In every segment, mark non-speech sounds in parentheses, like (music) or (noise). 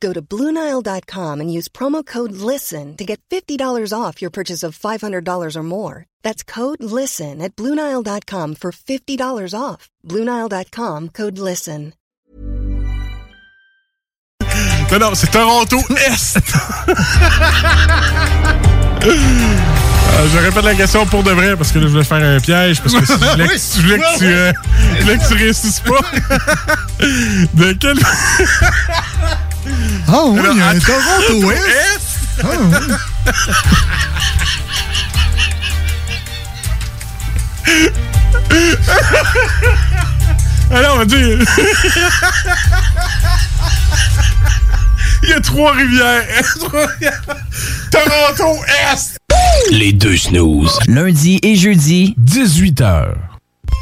Go to BlueNile.com and use promo code LISTEN to get $50 off your purchase of $500 or more. That's code LISTEN at BlueNile.com for $50 off. BlueNile.com code LISTEN. Non, non, c'est Toronto Est. (laughs) Euh, je répète la question pour de vrai parce que là, je voulais faire un piège parce que si je voulais que, je voulais que tu, euh, je voulais que tu réussisses pas. (laughs) de quel. Ah oui, Alors, il y a un à Toronto Est. Est. Ah oui. (laughs) Alors, on va dire. (laughs) Il y a Trois-Rivières. (laughs) Trois-Rivières. Toronto Est. Les deux snooze. Lundi et jeudi, 18h.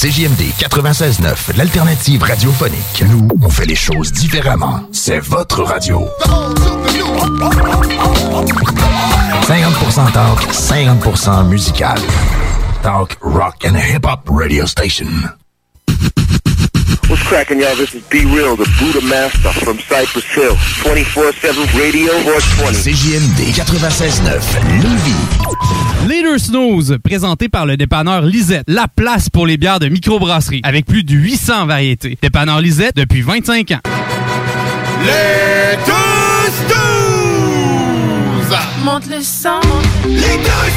CJMD 96.9, l'alternative radiophonique. Nous, on fait les choses différemment. C'est votre radio. 50% talk, 50% musical. Talk, rock and hip-hop radio station. What's cracking, y'all? This is Be Real, the Buddha Master from Cypress Hill. 24-7 Radio 420. CJMD 96.9, Leader Snooze, présenté par le dépanneur Lisette, la place pour les bières de microbrasserie, avec plus de 800 variétés. Dépanneur Lisette depuis 25 ans. Les deux snooze. Monte le sang. Les deux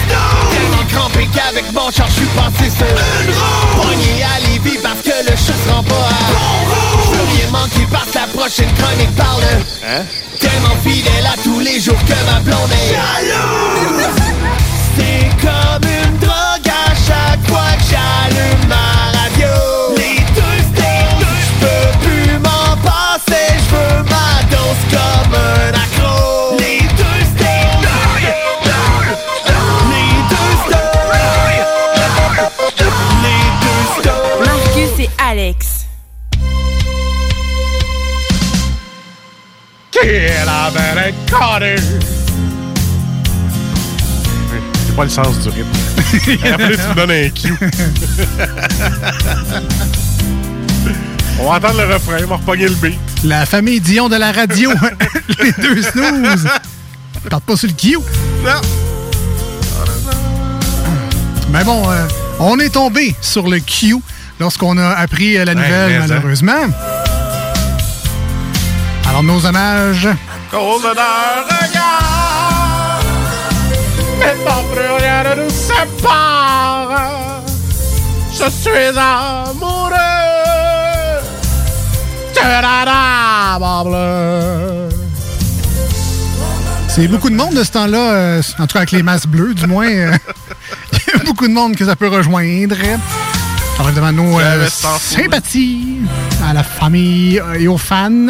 snooze. Tellement crampé qu'avec mon char, je suis passé sur une roue. Pogné à Lévis parce que le chat se rend pas à bon parce que la prochaine chronique parle. Hein? Tellement fidèle à tous les jours que ma blonde est jalouse. C'est comme une drogue à chaque fois que j'allume ma radio. Les deux snooze. Je peux plus m'en passer, je veux ma dose comme un accro. Les deux snooze. Les deux snooze. Les deux snooze. Marcus et Alex. Kill a better Carter. J'ai pas le sens du rythme. (laughs) Après, tu me donnes un cue. (laughs) on va entendre le refrain, on va repogner le beat. La famille Dion de la radio. (laughs) Les deux snooze. Parle pas sur le Q. Non. Mais bon, euh, on est tombé sur le Q lorsqu'on a appris euh, la nouvelle, mais ça. malheureusement. Alors, nos hommages. Cause d'un regard, maintenant plus rien ne nous sépare. Je suis amoureux de la dame bleue. C'est beaucoup de monde de ce temps-là, euh, en tout cas avec les masses bleues, du moins. euh, (laughs) Il y a beaucoup de monde que ça peut rejoindre. Alors évidemment, nos euh, sympathies à la famille et aux fans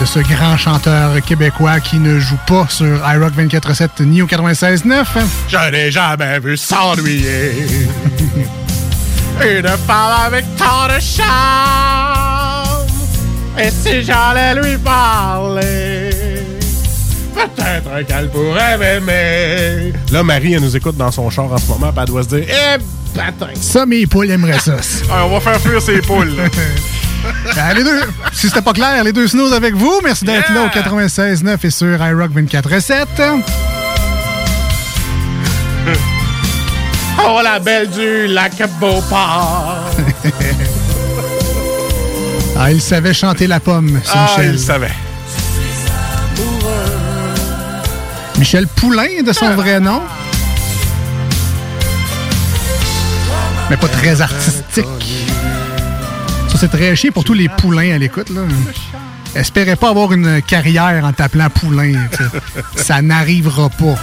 de ce grand chanteur québécois qui ne joue pas sur iRock 24.7 ni au 96.9. Je n'ai jamais vu s'ennuyer. Une femme avec tant de charme. Et si j'allais lui parler, peut-être qu'elle pourrait m'aimer. Là, Marie, elle nous écoute dans son char en ce moment, puis elle doit se dire Eh, bâtin! Ça, mes poules aimeraient ça. Ah, on va faire fuir ses poules. (laughs) Euh, les deux, si c'était pas clair, les deux snooze avec vous. Merci d'être là au 96.9 et sur iRock 24.7. Oh, la belle du lac Beauport. (laughs) Ah, il savait chanter la pomme, c'est Ah, Michel. il savait. Michel Poulain, de son vrai nom. Mais pas très artistique. C'est très chiant pour tous les poulains à l'écoute. là. Espérez pas avoir une carrière en t'appelant Poulain. Ça n'arrivera pas.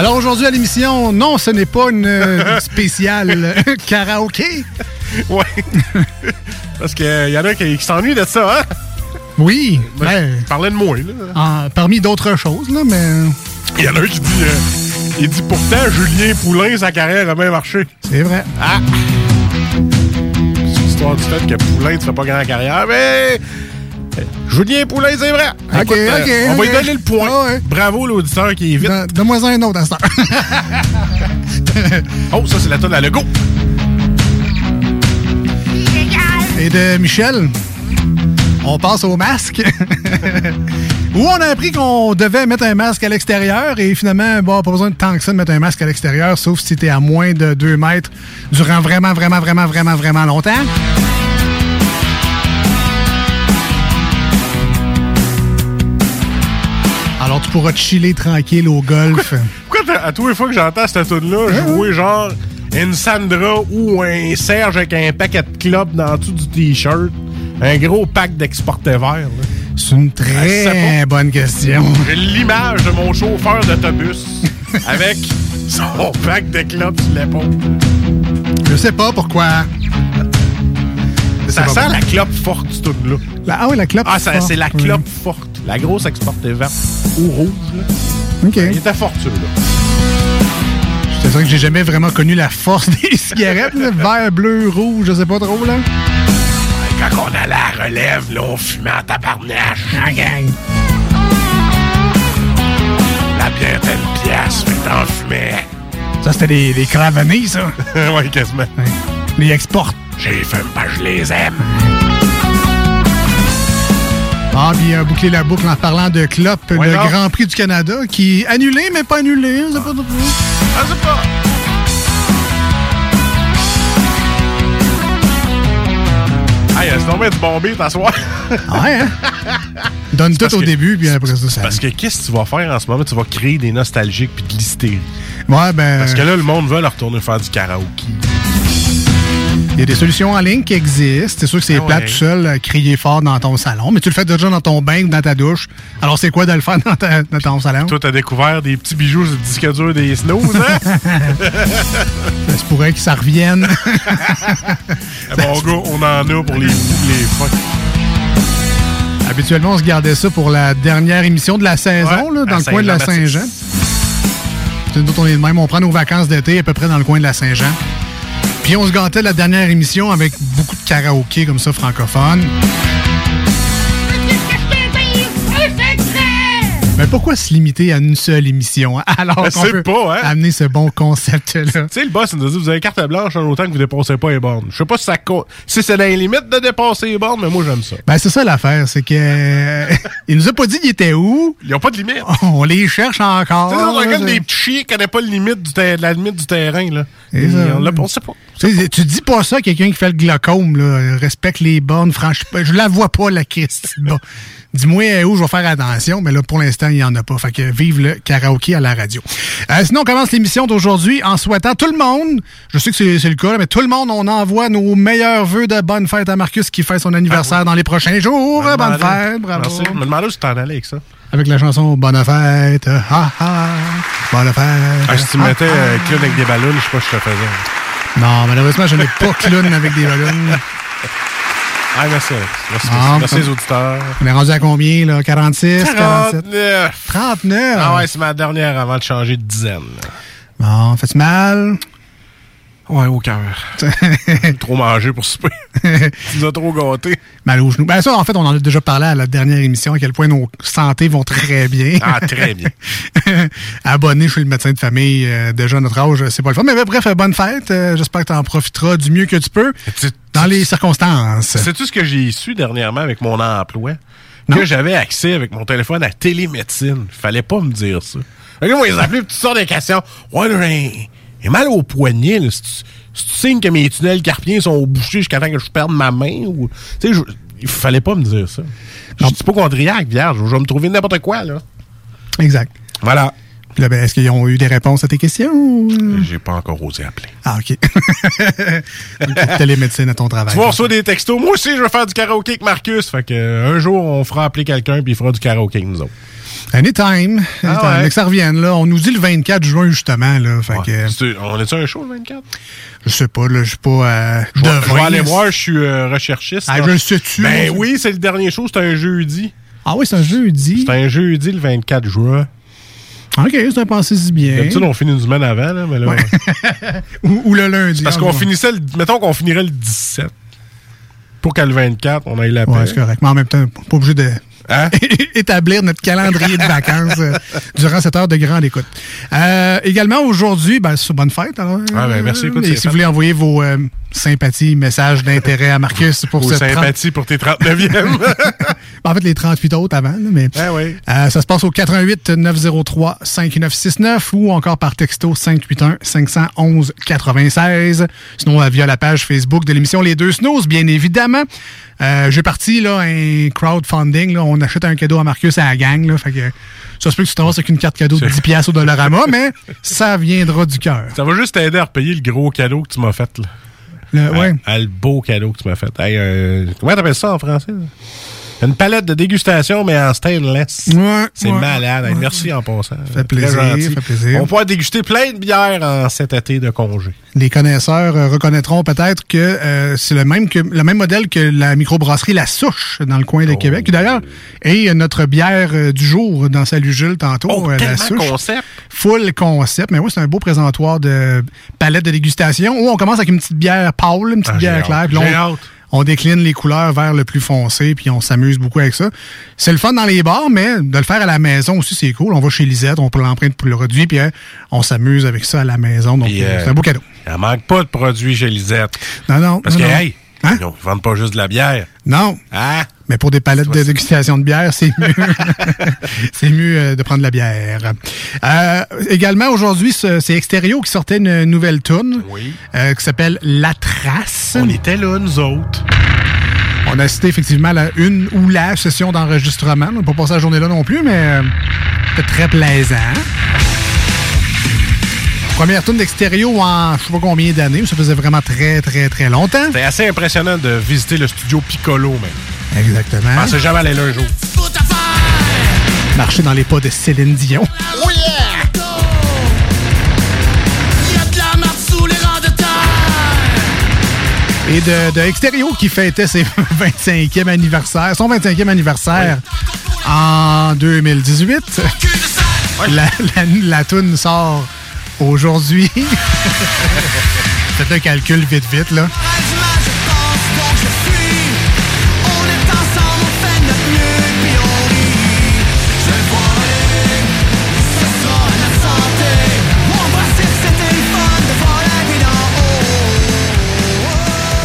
Alors aujourd'hui à l'émission, non, ce n'est pas une euh, spéciale euh, (laughs) karaoké. Ouais. (laughs) Parce qu'il y en a qui, qui s'ennuient de ça, hein? Oui, Moi, ben, je parlais de moi, là. parmi d'autres choses, là, mais Il y en a un qui dit... euh, il dit pourtant, Julien Poulain, sa carrière a bien marché. c'est vrai. Ah! C'est l'histoire du fait que Poulain ne fait pas grande carrière, mais... euh, Julien Poulain, c'est vrai. Ok, Écoute, euh, ok, on va lui donner le point. Ah ouais. Bravo l'auditeur qui est vite. Don- Donne-moi un autre instant. (laughs) Oh, ça, c'est la tonne à Lego. Et de Michel, on passe au masque. (laughs) Où on a appris qu'on devait mettre un masque à l'extérieur et finalement, bon, pas besoin de tant que ça de mettre un masque à l'extérieur, sauf si t'es à moins de 2 mètres durant vraiment, vraiment, vraiment, vraiment, vraiment longtemps. Tu pourras te chiller tranquille au golf. Pourquoi à tous les fois que j'entends cette tune-là, je vois genre une Sandra ou un Serge avec un paquet de clubs dans dessous du t-shirt. Un gros pack d'exportés verts. C'est une Ah, très bonne question. J'ai l'image de mon chauffeur d'autobus (laughs) avec son pack de clubs sur l'épaule. Je sais pas pourquoi. Ça sent la clope forte, ce tune-là. La- ah oui, la clope. Ah, ça- forte, c'est la oui. clope forte. La grosse exportée verte ou rouge. Là. OK. Il était fort, là. C'est vrai que j'ai jamais vraiment connu la force (laughs) des cigarettes. là. Vert, bleu, rouge, je sais pas trop, là. Quand on allait à la relève, là, on fumait en tabarnache. La gang. La bière était une pièce, que t'en fumais. Ça, c'était les cravanés, ça. (laughs) ouais, quasiment. Les exports. J'ai fume pas, je les aime. Ah, puis euh, boucler la boucle en parlant de Ouais, le non. Grand Prix du Canada, qui est annulé, mais pas annulé. Je sais pas trop. Ah, c'est pas. Ah, il y a tombé du bon beat à soir. Ouais, hein? (laughs) Donne tout au que- début, puis après ça, ça... Parce que qu'est-ce que tu vas faire en ce moment? Tu vas créer des nostalgiques puis de l'hystérie. Ouais, ben... Parce que là, le monde veut leur retourner faire du karaoké. Il y a des solutions en ligne qui existent. C'est sûr que c'est Ah ouais. tout seul, euh, crier fort dans ton salon, mais tu le fais déjà dans ton bain ou dans ta douche. Alors, c'est quoi de le faire (laughs) dans, ta- dans ton salon? Toi, t'as découvert des petits bijoux sur le disque dur des snooze, hein? Ça se pourrait que ça revienne. (laughs) Eh, Mon gars, on en a pour les, les. Habituellement, on se gardait ça pour la dernière émission de la saison, Ouais, là, dans le coin de la. Saint-Jean. C'est Nous on est de même. On prend nos vacances d'été à peu près dans le coin de la Saint-Jean. Puis on se gâtait la dernière émission avec beaucoup de karaoké comme ça, francophone. Mais pourquoi se limiter à une seule émission? hein, (laughs) Alors Ben, qu'on peut pas, hein? amener ce bon concept-là. Tu sais, le boss, il nous a dit, vous avez carte blanche en autant que vous dépassez pas les bornes. Je sais pas si ça si c'est dans les limites de dépasser les bornes, mais moi, j'aime ça. Ben, c'est ça l'affaire, c'est que. (laughs) il nous a pas dit il était où. Ils ont pas de limite. On les cherche encore. Tu sais, on regarde des petits chiens qui connaissent pas le limite du ter- la limite du terrain, là. Et Et ça, on, l'a- pas. Tu dis pas ça à quelqu'un qui fait le glaucome, là. Respecte les bornes, franchement. Je la vois pas, la Christie. Bon. Dis-moi euh, où je vais faire attention, mais là, pour l'instant, il n'y en a pas. Fait que vive le karaoké à la radio. Euh, sinon, on commence l'émission d'aujourd'hui en souhaitant tout le monde, je sais que c'est le cas, là, mais tout le monde, on envoie nos meilleurs vœux de bonne fête à Marcus qui fait son anniversaire dans les prochains jours. Bonne fête, bravo. Merci. Je me demandais où tu t'en allais avec ça. Avec la chanson Bonne fête, ha ha, bonne fête. Ah, si tu mettais euh, clown avec des ballons, je sais pas si je te faisais. Non, malheureusement, je n'ai pas clown avec des ballons. (laughs) Ah, merci. Merci, Ah, merci les auditeurs. On est rendu à combien, là? 46, 47? 49. 39? Ah ouais, c'est ma dernière avant de changer de dizaine. Bon, fait mal? Ouais, au cœur. (laughs) trop mangé pour souper. tu nous as trop gâtés. Mal aux genoux. Ben ça, en fait, on en a déjà parlé à la dernière émission, à quel point nos santé vont très bien. Ah, très bien. (laughs) Abonné chez le médecin de famille, euh, déjà à notre âge, c'est pas le fun. Mais bref, bonne fête. Euh, J'espère que tu en profiteras du mieux que tu peux dans les circonstances. Sais-tu ce que j'ai su dernièrement avec mon emploi? Que j'avais accès avec mon téléphone à télémédecine. Fallait pas me dire ça. Fait que moi, ils appelaient toutes sortes de questions. Ouais, j'ai mal au poignet. c'est-tu signe que mes tunnels carpiens sont bouchés jusqu'à temps que je perde ma main? Ou... Tu sais, je- il fallait pas me dire ça. Je suis hypochondriaque, vierge. Je vais me trouver n'importe quoi, là. Exact. Voilà. Ben, est-ce qu'ils ont eu des réponses à tes questions? ou- J'ai pas encore osé appeler. Ah, OK. Donc, (laughs) télémédecine à ton travail. Tu vois, on reçoit des textos. Moi aussi, je vais faire du karaoké avec Marcus. Fait que euh, un jour, on fera appeler quelqu'un puis il fera du karaoké avec nous autres. Anytime. Ah Anytime. ouais. Que ça revienne, là. On nous dit le 24 juin, justement, là. Fait que, C'est- On est-tu un show le 24? je sais pas, là, je suis pas, euh, Je vais, aller voir, je suis euh, recherchiste. Ah, je le sais-tu? Ben oui, c'est le dernier show, c'est un jeudi. Ah oui, c'est un jeudi. C'est un jeudi le 24 juin. OK, un pensé si bien. D'habitude, on finit une semaine avant, là, mais là. (laughs) Ou, ou le lundi. Parce qu'on finissait, le- mettons qu'on finirait le 17. Pour qu'à le 24, on aille la paix. Ouais, c'est correct. Mais en même temps, pas obligé de Hein? (laughs) établir notre calendrier de vacances euh, (laughs) durant cette heure de grande écoute. Euh, également, aujourd'hui, ben, c'est bonne fête. Alors, Ah, ben, merci, écoute, Et c'est si fait. vous voulez envoyer vos euh, sympathies, messages d'intérêt à Marcus pour cette 30 sympathies pour tes 39e. (laughs) En fait, les 38 autres avant, mais Ah oui. euh, ça se passe au 88 903 5969 ou encore par texto 581 511 96. Sinon, euh, via la page Facebook de l'émission Les Deux Snooze, bien évidemment. Euh, J'ai parti là, un crowdfunding. Là, on achète un cadeau à Marcus à la gang. Là, fait que, ça se peut que tu t'en vas avec une carte cadeau de 10 piastres au Dollarama, mais ça viendra du cœur. Ça va juste t'aider à repayer le gros cadeau que tu m'as fait. Là. Le- ouais. Ah, le beau cadeau que tu m'as fait. Hey, euh, comment t'appelles ça en français? là? Une palette de dégustation, mais en stainless. Ouais, C'est ouais, malade. Ouais. merci en passant. Fait plaisir, fait plaisir. On pourra déguster plein de bières en cet été de congé. Les connaisseurs euh, reconnaîtront peut-être que euh, c'est le même que le même modèle que la microbrasserie La Souche dans le coin de Québec. Qui d'ailleurs est notre bière euh, du jour dans Salut Jules tantôt. Oh, la Souche. concept. Full concept. Mais oui, c'est un beau présentoir de palette de dégustation où on commence avec une petite bière pâle, une petite Ah, bière claire. J'ai hâte. On décline les couleurs vers le plus foncé, puis on s'amuse beaucoup avec ça. C'est le fun dans les bars, mais de le faire à la maison aussi, c'est cool. On va chez Lisette, on prend l'empreinte pour le produit, puis euh, on s'amuse avec ça à la maison. Donc, euh, euh, c'est un beau cadeau. Il manque pas de produits chez Lisette. Non, non. Parce non, que, non. hey, Hein? ils ne vendent pas juste de la bière. Non. Hein? Mais pour des palettes de dégustation de bière, c'est mieux, (laughs) c'est mieux euh, de prendre de la bière. Euh, également, aujourd'hui, ce- c'est Extérieur qui sortait une nouvelle tune Oui. euh, qui s'appelle La Trace. On était là, nous autres. On a cité effectivement la une ou la session d'enregistrement. On n'a pas passé la journée là non plus, mais c'était très plaisant. Première tune d'extérieur en je sais pas combien d'années, ça faisait vraiment très, très, très longtemps. C'était assez impressionnant de visiter le studio Piccolo, même. Exactement. Je pensais jamais aller là un jour. Marcher dans les pas de Céline Dion. Oh yeah! Et de, de Extérieur qui fêtait ses (laughs) 25e anniversaire, son 25e anniversaire en 2018. La, la, la toune sort aujourd'hui. (laughs) Faites un calcul vite, vite, là.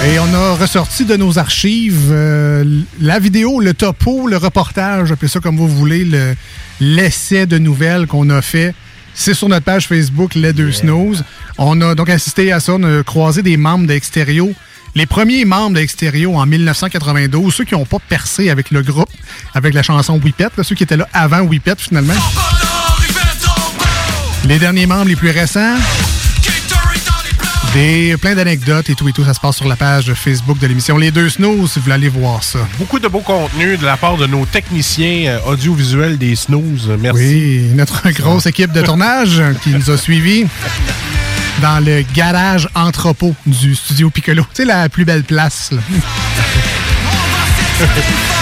Et on a ressorti de nos archives euh, la vidéo, le topo, le reportage, appelez ça comme vous voulez, le- l'essai de nouvelles qu'on a fait. C'est sur notre page Facebook, Les Deux Snooze. On a donc assisté à ça, on a croisé des membres d'Extérieur. Les premiers membres d'Extérieur en 1992, ceux qui n'ont pas percé avec le groupe, avec la chanson Whippet, ceux qui étaient là avant Whippet finalement. Les derniers membres les plus récents, des, plein d'anecdotes et tout et tout. Ça se passe sur la page Facebook de l'émission Les Deux Snooze si vous voulez aller voir ça. Beaucoup de beaux contenus de la part de nos techniciens euh, audiovisuels des snooze. Merci. Oui, notre (laughs) grosse équipe de tournage qui nous a suivis dans le garage entrepôt du studio Piccolo. Sais, la plus belle place. là. (laughs)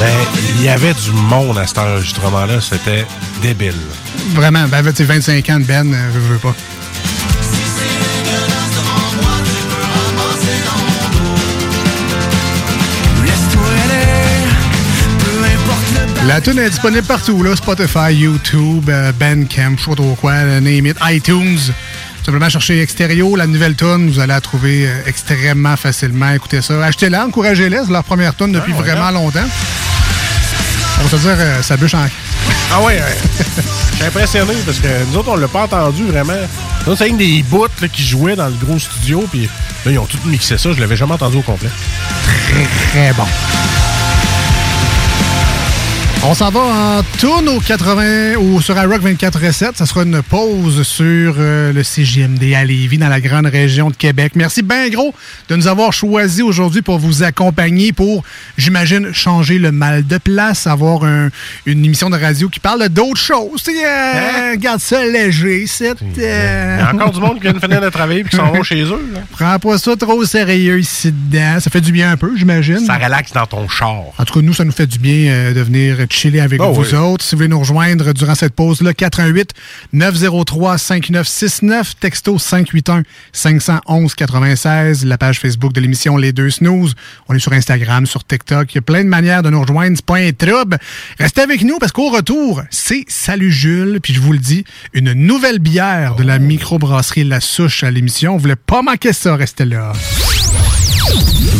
Mais il y avait du monde à cet enregistrement-là. C'était débile. Vraiment, ben, tu sais, 25 ans de Ben, euh, je veux pas. La tune est disponible partout, là, Spotify, YouTube, euh, Bandcamp, je sais pas trop quoi, euh, name it, iTunes. Simplement chercher Extérieur, la nouvelle tune, vous allez la trouver euh, extrêmement facilement. Écoutez ça. Achetez-la, encouragez-les, c'est leur première tune depuis Ah, ouais, vraiment longtemps. On va se dire, euh, ça bûche en... Ah ouais, ouais. (laughs) Je suis impressionné parce que nous autres, on l'a pas entendu vraiment. Nous, c'est une des bouts là, qui jouaient dans le gros studio, puis là, ils ont tout mixé ça. Je l'avais jamais entendu au complet. Très bon. On s'en va en tourne au 80 ou sur iRock 24 Ça sera une pause sur euh, le CGMD à Lévis, dans la grande région de Québec. Merci bien gros de nous avoir choisi aujourd'hui pour vous accompagner, pour, j'imagine, changer le mal de place, avoir un- une émission de radio qui parle d'autres choses. Euh, Garde ça léger, c'est... Il y a encore du monde qui vient de finir de travailler et qui s'en vont chez eux. là. Prends pas ça trop sérieux ici dedans. Ça fait du bien un peu, j'imagine. Ça relaxe dans ton char. En tout cas, nous, ça nous fait du bien euh, de venir chiller avec Ah vous oui. autres. Si vous voulez nous rejoindre durant cette pause-là, 418 903 5969, texto 581 511 96, la page Facebook de l'émission Les Deux Snooze. On est sur Instagram, sur TikTok. Il y a plein de manières de nous rejoindre. C'est pas un trouble. Restez avec nous parce qu'au retour, c'est Salut Jules. Puis je vous le dis, une nouvelle bière de la microbrasserie La Souche à l'émission. Vous voulez pas manquer ça, restez là.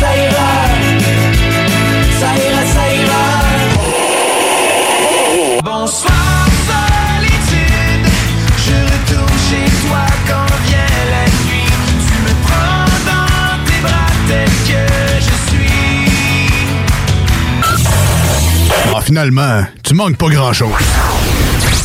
ça ira, ça ira. Ça ira. Bonsoir solitude, je retourne chez toi quand vient la nuit. Tu me prends dans tes bras tel que je suis. Ah, finalement, tu manques pas grand-chose.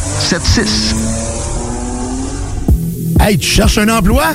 681 4476. Hey, tu cherches un emploi?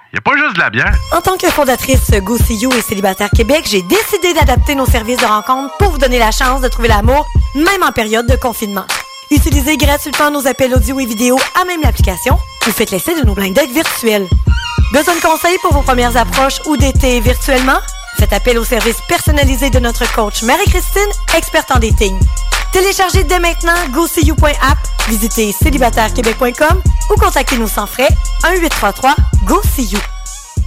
y a pas juste de la bière. En tant que fondatrice Go See You et Célibataire Québec, j'ai décidé d'adapter nos services de rencontre pour vous donner la chance de trouver l'amour, même en période de confinement. Utilisez gratuitement nos appels audio et vidéo à même l'application ou faites l'essai de nos blind dates virtuels. Besoin de conseils pour vos premières approches ou d'été virtuellement? Faites appel au service personnalisé de notre coach Marie-Christine, experte en dating. Téléchargez dès maintenant GoSeeYou.app, visitez célibatairequebec.com ou contactez-nous sans frais 1-833-GO-SEE-YOU.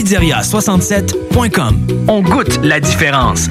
Pizzeria67.com. On goûte la différence.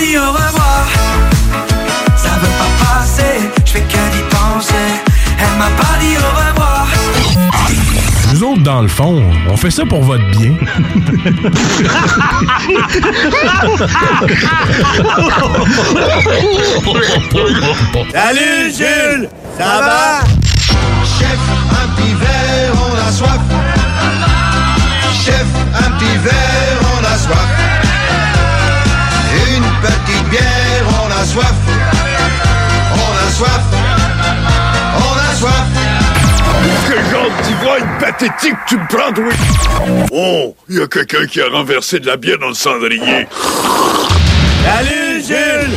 dit au revoir. Ça veut pas passer, je fais que d'y penser. Elle m'a pas dit au revoir. Nous autres, dans le fond, on fait ça pour votre bien. Salut Jules, ça va? Chef, un petit verre, on a soif. A soif. On a soif. On a soif. Quel genre d'ivrogne pathétique tu me prends, oui? Oh, il y a quelqu'un qui a renversé de la bière dans le cendrier. Salut Jules!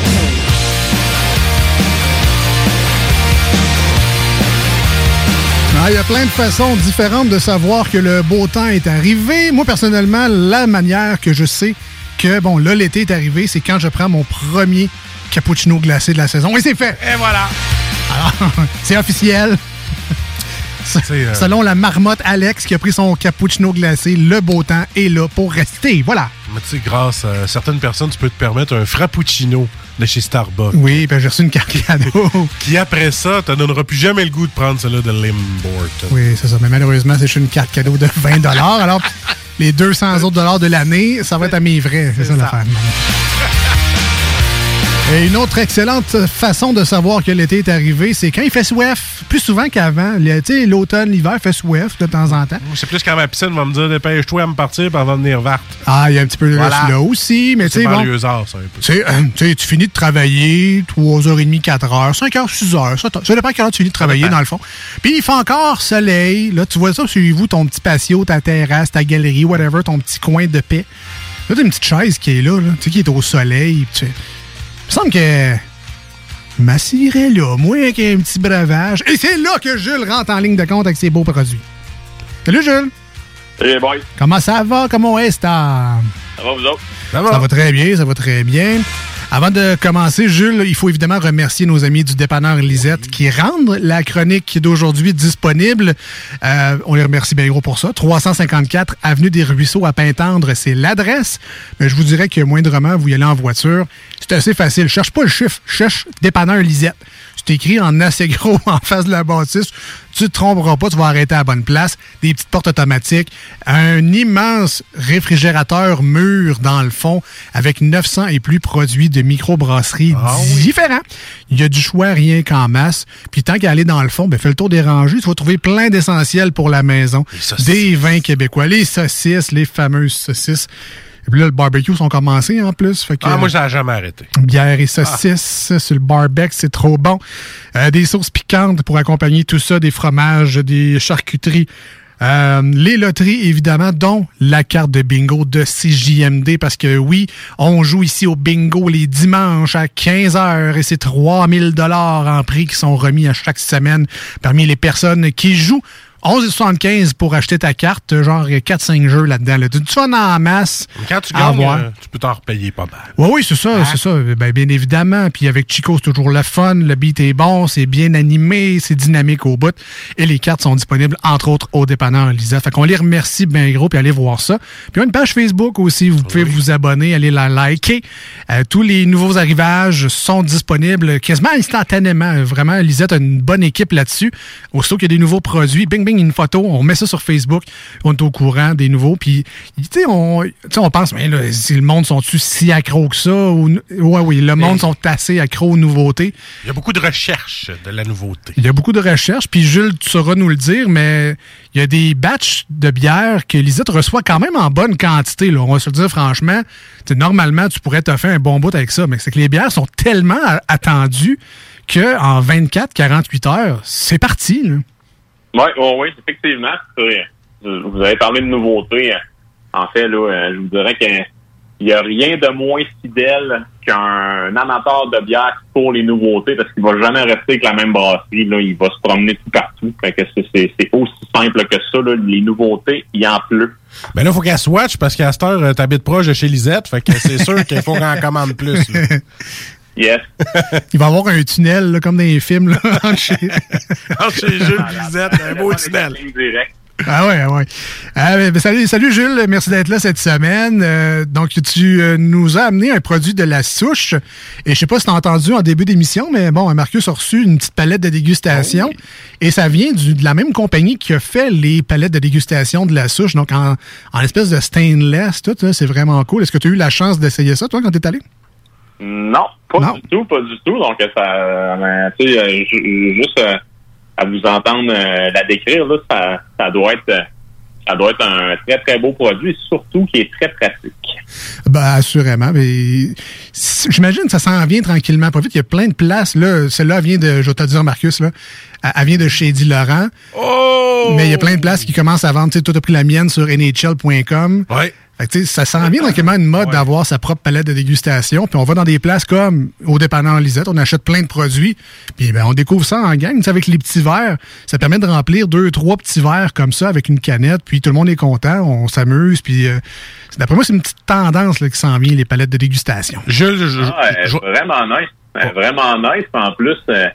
Ah, Il y a plein de façons différentes de savoir que le beau temps est arrivé. Moi, personnellement, la manière que je sais que, bon, là, l'été est arrivé, c'est quand je prends mon premier cappuccino glacé de la saison. Et c'est fait! Et voilà! Alors, (laughs) c'est officiel. euh, Selon la marmotte Alex qui a pris son cappuccino glacé, le beau temps est là pour rester. Voilà. Mais tu sais, grâce à certaines personnes, tu peux te permettre un frappuccino de chez Starbucks. Oui, ben j'ai reçu une carte cadeau. (laughs) Qui après ça, te donnera plus jamais le goût de prendre celle-là de Limbourg. Oui, c'est ça. Mais malheureusement, c'est une carte cadeau de 20 Alors, les 200 autres dollars de l'année, ça va être à mes vrais. C'est ça l'affaire. Et une autre excellente façon de savoir que l'été est arrivé, c'est quand il fait soif. Plus souvent qu'avant. Le- tu sais, L'automne, l'hiver fait soif de temps en temps. C'est plus quand ma piscine va me dire dépêche-toi à me partir pour avant de venir verte. Ah, il y a un petit peu de Voilà. là aussi, mais tu C'est sais, bon. banlieusard, ça, un peu. Tu finis de travailler 3h30, 4h, 5h, 6h. Ça, ça dépend quand tu finis de travailler, dans le fond. Puis il fait encore soleil. Là, tu vois ça chez vous, ton petit patio, ta terrasse, ta galerie, whatever, ton petit coin de paix. Là, t'as une petite chaise qui est là, là, tu sais, qui est au soleil. puis Il me semble que je m'assierais là, moi, avec un petit breuvage. Et c'est là que Jules rentre en ligne de compte avec ses beaux produits. Salut, Jules. Hey boy, Comment ça va? Comment est-ce? Ça va vous autres? Ça va très bien, ça va très bien. Avant de commencer, Jules, il faut évidemment remercier nos amis du dépanneur Lisette qui rendent la chronique d'aujourd'hui disponible. Euh, on les remercie bien gros pour ça. 354 Avenue des Ruisseaux à Pintendre, c'est l'adresse. Mais je vous dirais que moindrement, vous y allez en voiture. C'est assez facile. Cherche pas le chiffre, cherche dépanneur Lisette. C'est écrit en assez gros (laughs) en face de la bâtisse. Tu te tromperas pas, tu vas arrêter à la bonne place. Des petites portes automatiques, un immense réfrigérateur mur dans le fond avec 900 et plus produits de microbrasserie différents. Il y a du choix rien qu'en masse. Puis tant qu'à aller dans le fond, ben, fais le tour des rangées. Tu vas trouver plein d'essentiels pour la maison. Des vins québécois, les saucisses, les fameuses saucisses. Et puis là, le barbecue sont commencés en plus. Fait que, Ah, moi, ça n'a jamais arrêté. Bière et saucisses sur le barbecue, c'est trop bon. Euh, des sauces piquantes pour accompagner tout ça, des fromages, des charcuteries. Euh, les loteries, évidemment, dont la carte de bingo de CJMD, parce que oui, on joue ici au bingo les dimanches à 15h et c'est 3000 dollars en prix qui sont remis à chaque semaine parmi les personnes qui jouent. 11,75 pour acheter ta carte, genre 4-5 jeux là-dedans. Là. Tu vas en masse. Quand tu à gagnes, avoir? euh, tu peux t'en repayer pas mal. Oui, oui, c'est ça, c'est ça. Ben, bien évidemment. Puis avec Chico, c'est toujours le fun. Le beat est bon, c'est bien animé, c'est dynamique au bout. Et les cartes sont disponibles, entre autres, au dépanneur Lisette. Fait qu'on les remercie bien gros, puis allez voir ça. Puis on a une page Facebook aussi. Vous pouvez vous abonner, aller la liker. Euh, tous les nouveaux arrivages sont disponibles quasiment instantanément. Vraiment, Lisette a une bonne équipe là-dessus. Aussitôt qu'il y a des nouveaux produits, bing, bing, une photo, on met ça sur Facebook. On est au courant des nouveaux. Puis, tu sais, on, on pense, mais là, si le monde sont-tu si accro que ça? Ou, ouais, oui, le monde sont assez accro aux nouveautés. Il y a beaucoup de recherche de la nouveauté. Il y a beaucoup de recherches, puis Jules, tu sauras nous le dire, mais il y a des batchs de bière que Lisette reçoit quand même en bonne quantité. Là. On va se le dire franchement. Normalement, tu pourrais te faire un bon bout avec ça, mais c'est que les bières sont tellement attendues qu'en 24-48 heures, c'est parti. Là. Oui, oui, oui, effectivement. c'est- Vous avez parlé de nouveautés. En fait, là, euh, je vous dirais qu'il n'y a rien de moins fidèle qu'un amateur de bière pour les nouveautés parce qu'il va jamais rester avec la même brasserie. Là. Il va se promener tout partout. Fait que c'est- aussi simple que ça. Là. Les nouveautés, il en pleut. Mais là, il faut qu'elle swatch parce qu'à cette heure, euh, t'habites proche de chez Lisette. Fait que c'est sûr (laughs) qu'il faut qu'on en commande plus. (laughs) Yes. (laughs) Il va y avoir un tunnel, là, comme dans les films. Là, (laughs) entre chez... (laughs) Entre chez Jules et Lisette, un beau tunnel. Ah ouais, ah ouais. Ah, ben, ben, salut, salut Jules, merci d'être là cette semaine. Euh, donc tu euh, nous as amené un produit de la souche et je sais pas si tu as entendu en début d'émission, mais bon, Marcus a reçu une petite palette de dégustation et ça vient du- de la même compagnie qui a fait les palettes de dégustation de la souche, donc en, en espèce de stainless, tout, c'est vraiment cool. Est-ce que tu as eu la chance d'essayer ça toi quand t'es allé? Non, pas du tout, pas du tout. Donc, ça, euh, tu sais, euh, ju- juste euh, à vous entendre euh, la décrire, là, ça, ça doit être, euh, ça doit être un très très beau produit, surtout qui est très pratique. Ben, assurément. J'imagine que ça s'en vient tranquillement. Pas vite. Il y a plein de places. Là, celle-là vient de, je vais te dire, Marcus, là, elle vient de chez Eddie Laurent. Mais il y a plein de places qui commencent à vendre. Tu sais, toi, t'as pris la mienne sur nhl.com. Ouais. Fait que, ça s'en vient tranquillement une mode d'avoir sa propre palette de dégustation. Puis on va dans des places comme au dépanneur Lisette, on achète plein de produits. Puis ben, on découvre ça en gang. Tu sais, avec les petits verres, ça permet de remplir deux, trois petits verres comme ça avec une canette. Puis tout le monde est content, on s'amuse. Puis euh, d'après moi, c'est une petite tendance là, qui s'en vient, les palettes de dégustation. Jules, je, Ah, elle est vraiment nice. Vraiment nice. En plus, euh,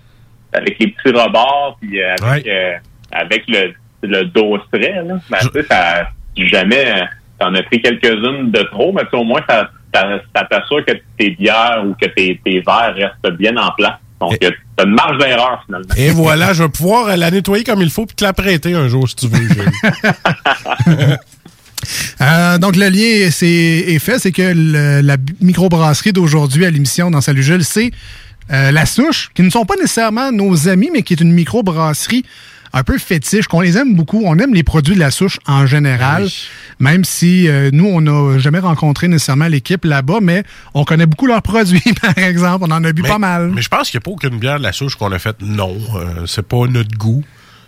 avec les petits rebords, puis euh, avec, euh, avec le, le dos frais, là, ben, tu sais, ça, jamais euh, t'en as pris quelques-unes de trop, mais tu au moins, ça, ça, ça t'assure que tes bières ou que tes, tes verres restent bien en place. Donc, euh, t'as une marge d'erreur, finalement. Et voilà, je vais pouvoir la nettoyer comme il faut puis te la prêter un jour si tu veux. (laughs) Euh, donc, le lien est, c'est- est fait, c'est que le- la microbrasserie d'aujourd'hui à l'émission dans Salut Jules, c'est euh, La Souche, qui ne sont pas nécessairement nos amis, mais qui est une microbrasserie un peu fétiche, qu'on les aime beaucoup. On aime les produits de La Souche en général, même si euh, nous, on n'a jamais rencontré nécessairement l'équipe là-bas, mais on connaît beaucoup leurs produits, (laughs) par exemple. On en a bu mais, pas mal. Mais je pense qu'il n'y a pas aucune bière de la souche qu'on a faite non. Euh, c'est pas notre goût.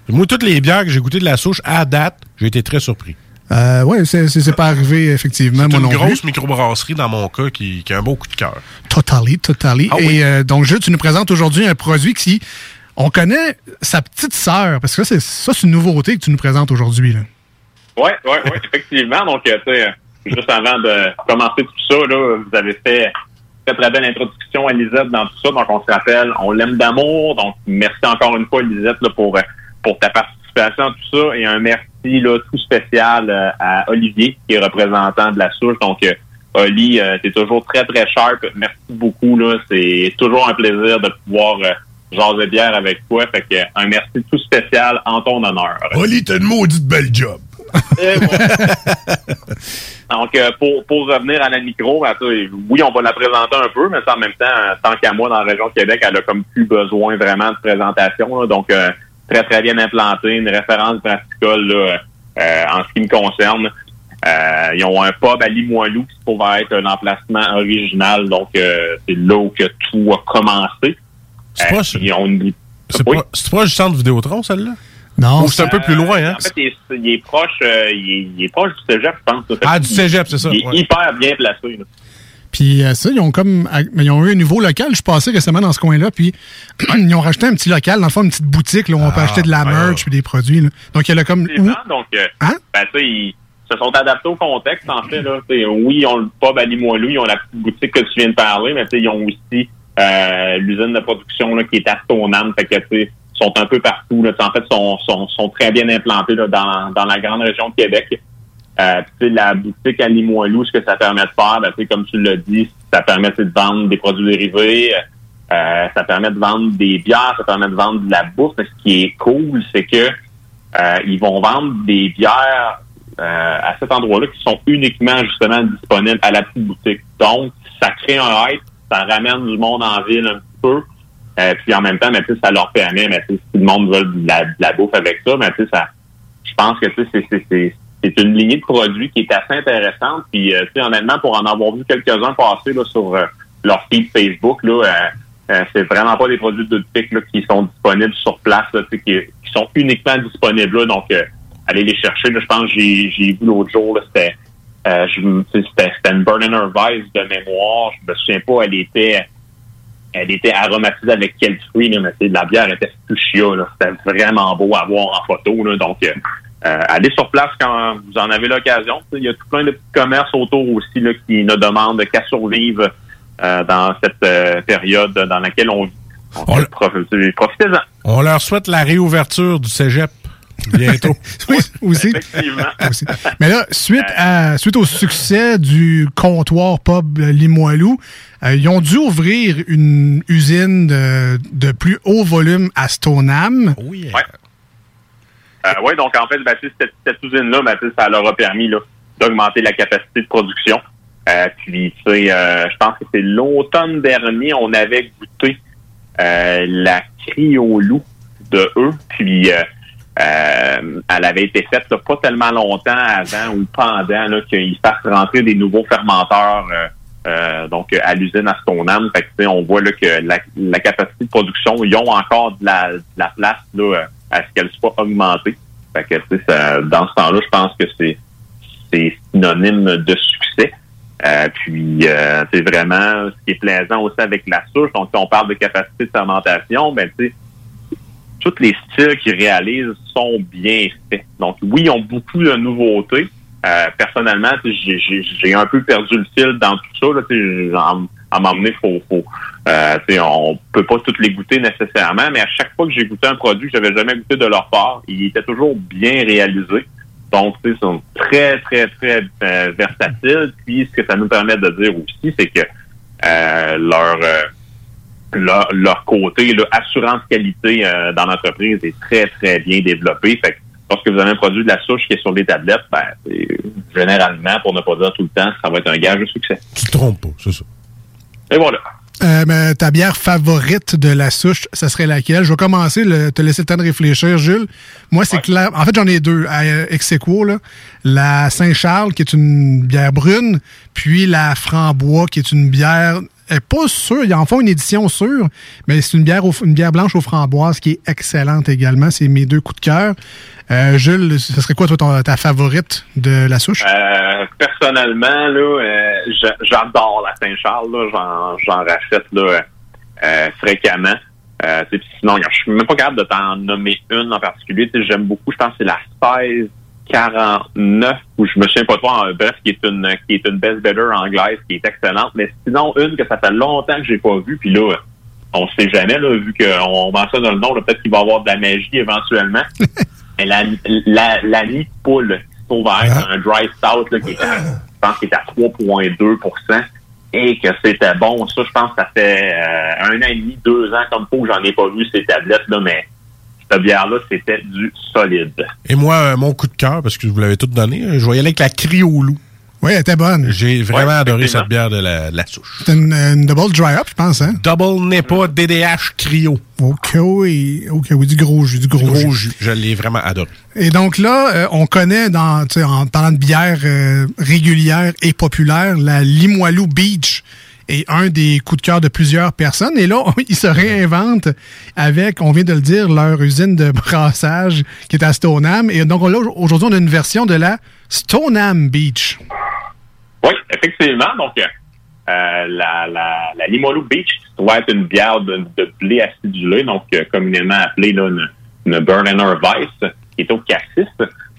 Moi, toutes les bières que j'ai goûtées de la souche à date, j'ai été très surpris. Euh, oui, c'est pas arrivé, effectivement, C'est une non grosse microbrasserie dans mon cas qui, qui a un beau coup de cœur. Totally, totally. Ah Et oui. euh, donc, Jules, tu nous présentes aujourd'hui un produit qui, on connaît sa petite sœur, parce que ça, c'est une nouveauté que tu nous présentes aujourd'hui. Oui, oui, oui, effectivement. Donc, euh, tu sais, euh, juste avant de commencer tout ça, là, vous avez fait très, très belle introduction à Lisette dans tout ça. Donc, on se rappelle, on l'aime d'amour. Donc, merci encore une fois, Lisette, pour, pour ta participation à tout ça. Et un merci là, tout spécial euh, à Olivier, qui est représentant de la souche. Donc, euh, Oli, t'es toujours très, très sharp. Merci beaucoup. là. C'est toujours un plaisir de pouvoir euh, jaser bière avec toi. Fait que, un merci tout spécial en ton honneur. Oli, t'as une maudite belle job. (laughs) Donc, euh, pour, pour revenir à la micro, ben, oui, on va la présenter un peu, mais ça, en même temps, euh, tant qu'à moi, dans la région de Québec, elle a comme plus besoin vraiment de présentation. là. donc, euh, très, très bien implantée, une référence brassicole là, euh, en ce qui me concerne. Euh, ils ont un pub à Limoilou qui pourrait être un emplacement original, donc euh, c'est là où que tout a commencé. C'est pas, ils ont une... pas, pas du centre Vidéotron, celle-là? Non, Ou c'est un peu plus loin, hein? En fait, il est, il est proche, euh, il, est, il est proche du cégep, je pense. Ah, du cégep, c'est ça, Il est ouais. hyper bien placé. là. Puis euh, ça, ils ont comme. mais Ils ont eu un nouveau local. Je suis passé récemment dans ce coin-là. Puis (clears throat) ils ont rajouté un petit local, dans le fond, une petite boutique là, où on peut Ah, acheter de la ouais, merch puis des produits. là. Donc il y a là comme. Donc, euh, Hein? ben, tu sais, ils se sont adaptés au contexte, en fait. Là. Oui, ils ont le pub à Limoilou, ils ont la petite boutique que tu viens de parler, mais tu sais, ils ont aussi euh, l'usine de production là, qui est à Stoneham. Fait que, sont un peu partout. Là. En fait, sont, sont, sont très bien implantés là, dans, dans la grande région de Québec. Euh, la boutique à Limoilou, ce que ça permet de faire, ben, comme tu l'as dit, ça permet de vendre des produits dérivés, euh, ça permet de vendre des bières, ça permet de vendre de la bouffe. Mais ce qui est cool, c'est que euh, ils vont vendre des bières euh, à cet endroit-là qui sont uniquement justement disponibles à la petite boutique. Donc, ça crée un hype, ça ramène du monde en ville un petit peu. Euh, puis en même temps, mais, ça leur permet, mais, si le monde veut de la, de la bouffe avec ça, mais ça, je pense que c'est, une lignée de produits qui est assez intéressante. Puis, euh, honnêtement, pour en avoir vu quelques-uns passer là, sur euh, leur feed Facebook, là, c'est vraiment pas des produits de pic qui sont disponibles sur place, qui, qui sont uniquement disponibles là. Donc, allez les chercher. Je pense que j'ai, vu l'autre jour, c'était, euh, c'était, une Berliner Weiss de mémoire. Je me souviens pas, elle était elle était aromatisée avec quel fruit, là, mais la bière était fuchsia. là. C'était vraiment beau à voir en photo. Là, donc, euh, euh, allez sur place quand vous en avez l'occasion. Il y a tout plein de petits commerces autour aussi là, qui ne demandent qu'à survivre euh, dans cette période dans laquelle on vit. Profitez-en. On leur souhaite la réouverture du cégep bientôt. (laughs) oui, aussi. Effectivement. (laughs) Aussi. Mais là, suite, à, suite au succès du comptoir pub Limoilou, euh, ils ont dû ouvrir une usine de, de plus haut volume à Stoneham. Ouais. Euh, oui, donc en fait, ben, cette, cette usine-là, ben, ça leur a permis là, d'augmenter la capacité de production. Euh, puis, tu sais, euh, je pense que c'est l'automne dernier, on avait goûté euh, la criolou de eux. Puis, euh, euh, elle avait été faite là, pas tellement longtemps avant ou pendant qu'ils fassent rentrer des nouveaux fermenteurs euh, euh, donc à l'usine à Stoneham. Fait que, on voit là, que la, la capacité de production, ils ont encore de la, de la place là, euh, à ce qu'elle soit augmentée. Fait que, ça- dans ce temps-là, je pense que c'est synonyme de succès. Euh, puis, euh, c'est vraiment ce qui est plaisant aussi avec la souche. Donc, si on parle de capacité de fermentation, ben, tu sais, tous les styles qu'ils réalisent sont bien faits. Donc, oui, ils ont beaucoup de nouveautés. Euh, personnellement, j'ai- un peu perdu le fil dans tout ça. À m'emmener, faut, faut euh, on peut pas toutes les goûter nécessairement, mais à chaque fois que j'ai goûté un produit que j'avais jamais goûté de leur part, il était toujours bien réalisé. Donc, ils sont très, très, très euh, versatiles. Puis, ce que ça nous permet de dire aussi, c'est que euh, leur, euh, leur leur côté là, assurance qualité euh, dans l'entreprise est très, très bien développé. Fait que lorsque vous avez un produit de la souche qui est sur les tablettes, ben, généralement, pour ne pas dire tout le temps, ça va être un gage de succès. Tu te trompes pas, c'est ça. Et voilà. Euh, ta bière favorite de la souche, ça serait laquelle? Je vais commencer, le, te laisser le temps de réfléchir, Jules. Moi, c'est clair. En fait, j'en ai deux à euh, ex aequo, là. La Saint-Charles, qui est une bière brune, puis la Frambois, qui est une bière. Elle est pas sûre, ils en font une édition sûre, mais c'est une bière, au- une bière blanche aux framboises qui est excellente également. C'est mes deux coups de cœur. Euh, Jules, ce serait quoi, toi, ta favorite de la souche? Euh, personnellement, là, euh, j'a- j'adore la Saint-Charles. J'en, rachète euh, fréquemment. Euh, sinon, je suis même pas capable de t'en nommer une en particulier. J'aime beaucoup, je pense que c'est la 1649, ou je me souviens pas trop, en- bref, qui est une qui est une best better anglaise, qui est excellente. Mais sinon, une que ça fait longtemps que j'ai pas vue, puis là, on sait jamais, là, vu qu'on mentionne le nom, peut-être qu'il va y avoir de la magie éventuellement. (laughs) Mais la, la, la nid de poule qui se trouve à être un dry stout là, qui est à, je pense qu'il est à 3,2% et que c'était bon. Ça, je pense que ça fait euh, un an et demi, deux ans comme faut que j'en ai pas vu ces tablettes, là, mais cette bière-là, c'était du solide. Et moi, euh, mon coup de cœur, parce que vous l'avez tout donné, euh, je aller avec la Criolou. Oui, elle était bonne. J'ai vraiment Ouais, adoré cette bière de la, de la souche. C'est une, une double dry up, je pense, hein? Double Nepa DDH Cryo. Ok, oui. Ok, oui, du gros jus, du gros, Gros jus. jus. Je l'ai vraiment adoré. Et donc là, euh, on connaît, dans, en parlant de bière euh, régulière et populaire, la Limoilou Beach et un des coups de cœur de plusieurs personnes. Et là, (laughs) ils se réinventent avec, on vient de le dire, leur usine de (laughs) brassage qui est à Stoneham. Et donc là, aujourd'hui, on a une version de la Stoneham Beach. Oui, effectivement. Donc, euh, la, la, la Limolo Beach doit être une bière de, blé acidulé, donc euh, communément appelée une, une Berliner Weiss, qui est au cassis.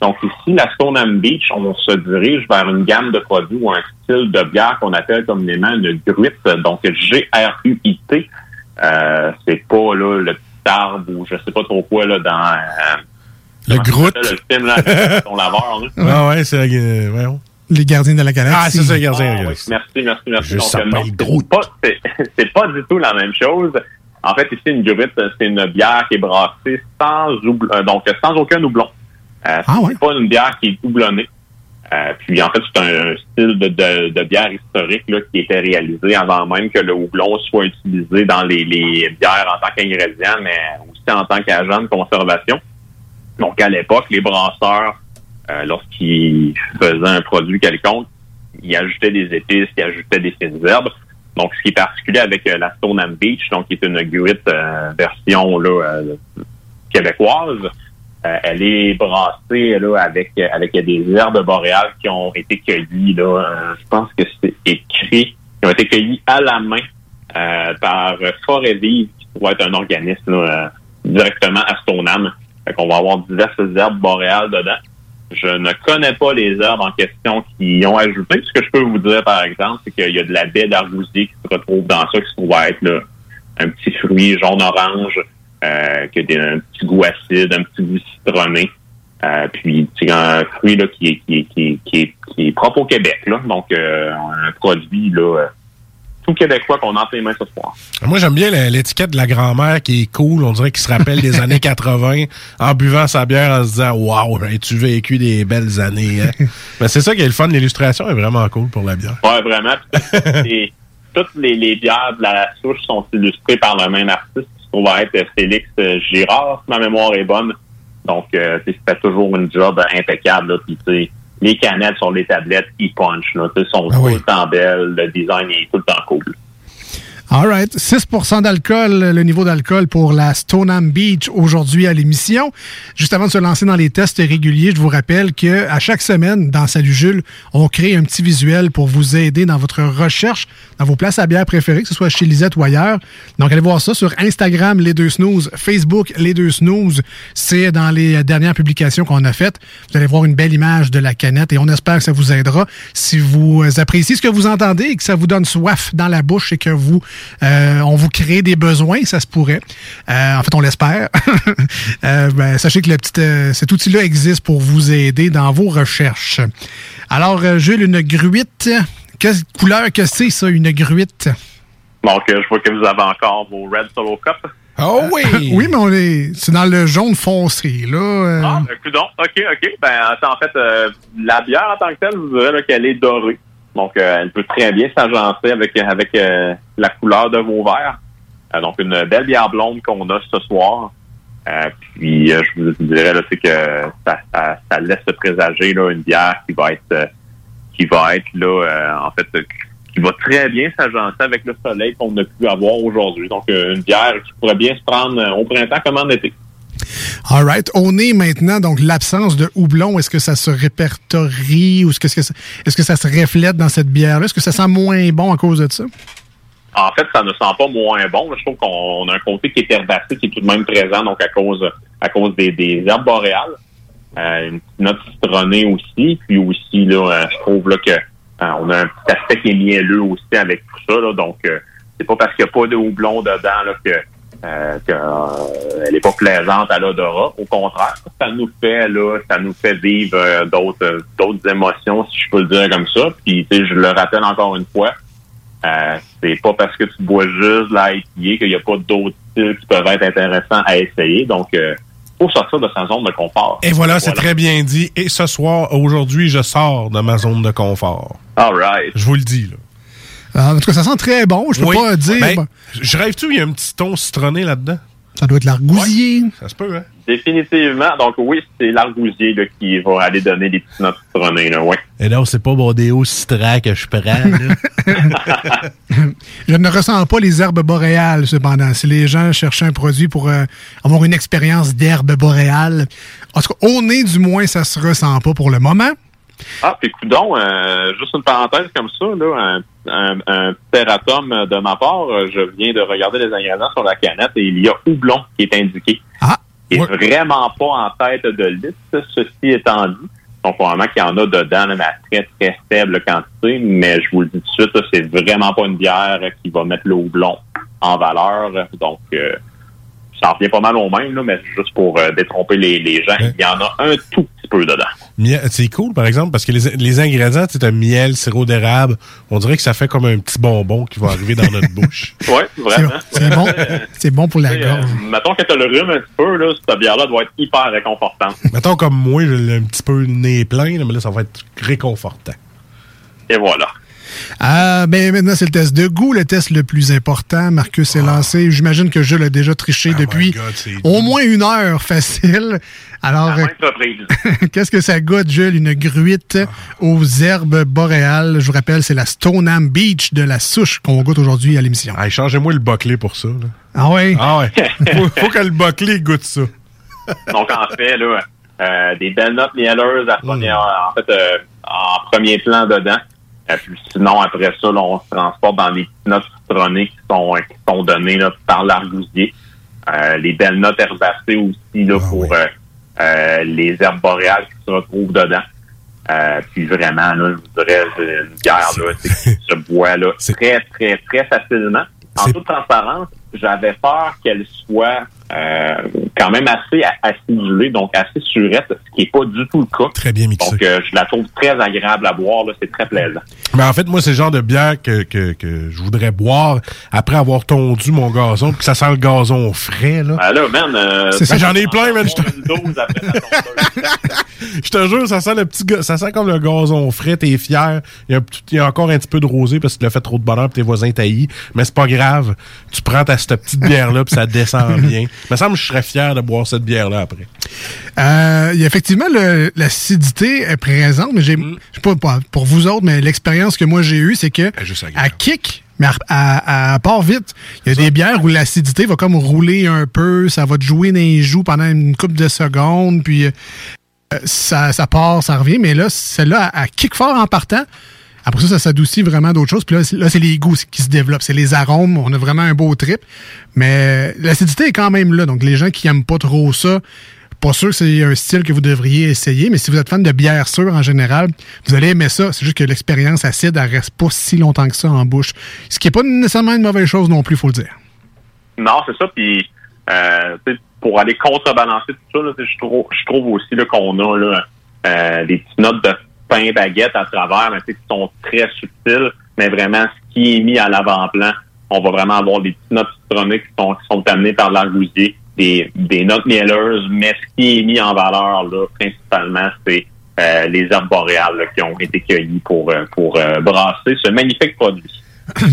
Donc ici, la Stoneham Beach, on se dirige vers une gamme de produits ou un style de bière qu'on appelle communément une gruite, donc G-R-U-I-T. Euh, c'est pas là, le petit arbre ou je sais pas trop quoi là, dans... Euh, le Groot. Le film, là, ton laveur. Là. (laughs) Ah ouais, c'est... Euh, voyons. Les gardiens de la galaxie. Ah, c'est ça, les gardiens de la Ah, galaxie. Merci, merci, merci. Donc, (laughs) c'est pas- du tout la même chose. En fait, ici, une gruite, c'est une bière qui est brassée sans, oubl- euh, donc, sans aucun doublon. Euh, c'est pas une bière qui est doublonnée. Euh, puis, en fait, c'est un, un style de, de, de bière historique là, qui était réalisé avant même que le houblon soit utilisé dans les, les bières en tant qu'ingrédient, mais aussi en tant qu'agent de conservation. Donc, à l'époque, les brasseurs, euh, lorsqu'ils faisaient un produit quelconque, ils ajoutaient des épices, ils ajoutaient des fines herbes. Donc, ce qui est particulier avec euh, la Stoneham Beach, donc qui est une gruite euh, version là, euh, québécoise, euh, elle est brassée là avec avec des herbes boréales qui ont été cueillies là. euh, je pense que c'est écrit, qui ont été cueillies à la main euh, par Forêt Vive, qui doit être un organisme là, euh, directement à Stoneham. Fait qu'on va avoir diverses herbes boréales dedans. Je ne connais pas les herbes en question qui y ont ajouté. Ce que je peux vous dire, par exemple, c'est qu'il y a de la baie d'argousier qui se retrouve dans ça, qui se trouve être là, un petit fruit jaune-orange, euh, qui a des- un petit goût acide, un petit goût citronné. Euh, puis c'est un fruit là, qui, est, qui, est, qui, est, qui, est, qui est propre au Québec. Là. Donc, euh, un produit là, euh, tout québécois qu'on a entre les mains ce soir. Moi, j'aime bien l'étiquette de la grand-mère qui est cool. On dirait qu'il se rappelle des (laughs) années 80 en buvant sa bière en se disant Waouh, as-tu vécu des belles années? hein? Mais (laughs) c'est ça qui est le fun. L'illustration est vraiment cool pour la bière. Ouais, vraiment. Puis, toutes les, les bières de la souche sont illustrées par le même artiste, trouve à être Félix euh, Girard, si ma mémoire est bonne. Donc, euh, fait toujours une job impeccable. Là. Puis, les canettes sur les tablettes, ils punch. Là, sont tout le temps belles. Le design est tout le temps cool. All right. 6% d'alcool, le niveau d'alcool pour la Stoneham Beach aujourd'hui à l'émission. Juste avant de se lancer dans les tests réguliers, je vous rappelle que à chaque semaine, dans Salut Jules, on crée un petit visuel pour vous aider dans votre recherche, dans vos places à bière préférées, que ce soit chez Lisette ou ailleurs. Donc, allez voir ça sur Instagram, Les Deux Snooze, Facebook, Les Deux Snooze. C'est dans les dernières publications qu'on a faites. Vous allez voir une belle image de la canette et on espère que ça vous aidera. Si vous appréciez ce que vous entendez et que ça vous donne soif dans la bouche et que vous, euh, on vous crée des besoins, ça se pourrait. Euh, en fait, on l'espère. (laughs) Euh, ben, sachez que le petit, euh, cet outil-là existe pour vous aider dans vos recherches. Alors, Jules, une gruite. Quelle couleur que c'est, ça, une gruite? Donc, je vois que vous avez encore vos Red Solo Cup. Oh oui! (laughs) oui, mais on est, c'est dans le jaune foncé, là. euh. Ah, ben. OK, OK. Ben, en fait, euh, la bière en tant que telle, vous là, qu'elle est dorée. Donc, euh, elle peut très bien s'agencer avec, avec euh, la couleur de vos verres. Euh, donc, une belle bière blonde qu'on a ce soir. Euh, puis, euh, je vous dirais, là, c'est que ça, ça, ça laisse se présager là, une bière qui va être euh, qui va être là, en fait, qui va très bien s'agencer avec le soleil qu'on a pu avoir aujourd'hui. Donc, une bière qui pourrait bien se prendre au printemps comme en été. All right. On est maintenant, donc, l'absence de houblon. Est-ce que ça se répertorie ou est-ce que, est-ce que, ça- se reflète dans cette bière-là? Est-ce que ça sent moins bon à cause de ça? En fait, ça ne sent pas moins bon. Je trouve qu'on a un côté qui est herbacé, qui est tout de même présent, donc à cause à cause des, herbes boréales. Euh, une petite note citronnée aussi. Puis aussi, là, euh, je trouve là, que euh, on a un petit aspect qui est mielleux aussi avec tout ça. Là, donc, c'est pas parce qu'il n'y a pas de houblon dedans là, que euh, que, euh, elle est pas plaisante à l'odorat. Au contraire, ça nous fait là, ça nous fait vivre euh, d'autres euh, d'autres émotions, si je peux le dire comme ça. Puis tu sais, je le rappelle encore une fois, euh, c'est pas parce que tu bois juste la IPA qu'il n'y a pas d'autres styles qui peuvent être intéressants à essayer. Donc, euh, faut sortir de sa zone de confort. Et voilà, c'est très bien dit. Et ce soir, aujourd'hui, je sors de ma zone de confort. All right. Je vous le dis, là. Ah, en tout cas, ça sent très bon. Je peux Oui. pas dire. Ben, je rêve-tu, il y a un petit ton citronné là-dedans? Ça doit être l'argousier. Ça se peut, hein? Définitivement. Donc oui, c'est l'argousier là, qui va aller donner des petites notes citronnées. Là, ouais. Et non, c'est pas mon déo citron que je prends, là. (laughs) Je ne ressens pas les herbes boréales, cependant. Si les gens cherchaient un produit pour euh, avoir une expérience d'herbes boréales, en tout cas, au nez, du moins, ça se ressent pas pour le moment. Ah, puis coudon, euh, juste une parenthèse comme ça, là, un, un, un de ma part, euh, je viens de regarder les ingrédients sur la canette et il y a houblon qui est indiqué. Ah! Il est vraiment pas en tête de liste, ceci étant dit. Donc, probablement qu'il y en a dedans, là, mais à très, très faible quantité, mais je vous le dis tout de suite, c'est vraiment pas une bière qui va mettre le houblon en valeur. Donc, euh, ça en revient pas mal au même, là, mais juste pour euh, détromper les, les gens, il y en a un tout petit peu dedans. C'est cool, par exemple, parce que les, les ingrédients, c'est un miel, sirop d'érable. On dirait que ça fait comme un petit bonbon qui va arriver dans notre bouche. (laughs) Oui, vraiment. C'est bon. C'est bon pour la gorge. Euh, mettons que tu as le rhume un petit peu, là, cette bière-là doit être hyper réconfortante. Mettons comme moi, j'ai un petit peu le nez plein, là, mais là, ça va être réconfortant. Et voilà. Ah, ben maintenant, c'est le test de goût, le test le plus important. Marcus s'est lancé. J'imagine que Jules a déjà triché depuis God, c'est au moins une heure facile. Alors, (laughs) qu'est-ce que ça goûte, Jules? Une gruite aux herbes boréales. Je vous rappelle, c'est la Stoneham Beach de la souche qu'on goûte aujourd'hui à l'émission. Hey, changez-moi le boclé pour ça. là. Ah ouais? Ah ouais. (laughs) faut, faut que le boclé goûte ça. Donc, en fait, là, euh, des belles notes mielleuses à en fait, euh, en premier plan dedans. Euh, puis sinon, après ça, là, on se transporte dans les petites notes citronnées qui sont, qui sont données là, par l'argousier. Euh, les belles notes herbacées aussi là, pour euh, euh, les herbes boréales qui se retrouvent dedans. Euh, puis vraiment, là, je vous dirais, une bière là, c'est (laughs) qui se boit là, très, très, très facilement. En toute transparence, j'avais peur qu'elle soit euh, quand même assez acidulée, donc assez surette, ce qui n'est pas du tout le cas. Très bien mixé. Donc, euh, je la trouve très agréable à boire, là, c'est très plaisant. Mais en fait, moi, c'est le genre de bière que, que, que je voudrais boire après avoir tondu mon gazon, puis que ça sent le gazon frais, là. Ben là, man, euh, C'est ça, j'en ai plein, man. (laughs) Je te- jure, ça sent le petit ça sent comme le gazon frais, t'es fier. Il y, a un petit- il y a encore un petit peu de rosé parce que tu l'as fait trop de bonheur pis tes voisins taillis. Mais c'est pas grave. Tu prends ta cette petite bière-là puis ça descend (laughs) bien. Me semble que je serais fier de boire cette bière-là après. Euh, effectivement l'acidité est présente, mais j'ai, Mm. je sais pas pas pour vous autres, mais l'expérience que moi j'ai eue, c'est que juste à kick, mais à, à- à part vite, il y a des bières où l'acidité va comme rouler un peu, ça va te jouer dans les joues pendant une couple de secondes, puis euh, ça, ça part, ça revient, mais là, celle-là, à, à kick fort en partant. Après ça, ça s'adoucit vraiment d'autres choses. Puis là, c'est- les goûts qui se développent. C'est les arômes. On a vraiment un beau trip. Mais l'acidité est quand même là. Donc, les gens qui aiment pas trop ça, pas sûr que c'est un style que vous devriez essayer. Mais si vous êtes fan de bière sûre en général, vous allez aimer ça. C'est juste que l'expérience acide, elle reste pas si longtemps que ça en bouche. Ce qui est pas nécessairement une mauvaise chose non plus, faut le dire. Non, c'est ça. Puis, euh, pour aller contrebalancer tout ça, je trouve, aussi qu'on a là, euh, petites notes de pain baguette à travers, mais, tu sais, qui sont très subtiles, mais vraiment ce qui est mis à l'avant-plan, on va vraiment avoir des petites notes citronnées qui sont, qui sont amenées par l'argousier, des, des notes mielleuses, mais ce qui est mis en valeur là, principalement, c'est euh, les herbes boréales là, qui ont été cueillies pour, euh, pour euh, brasser ce magnifique produit.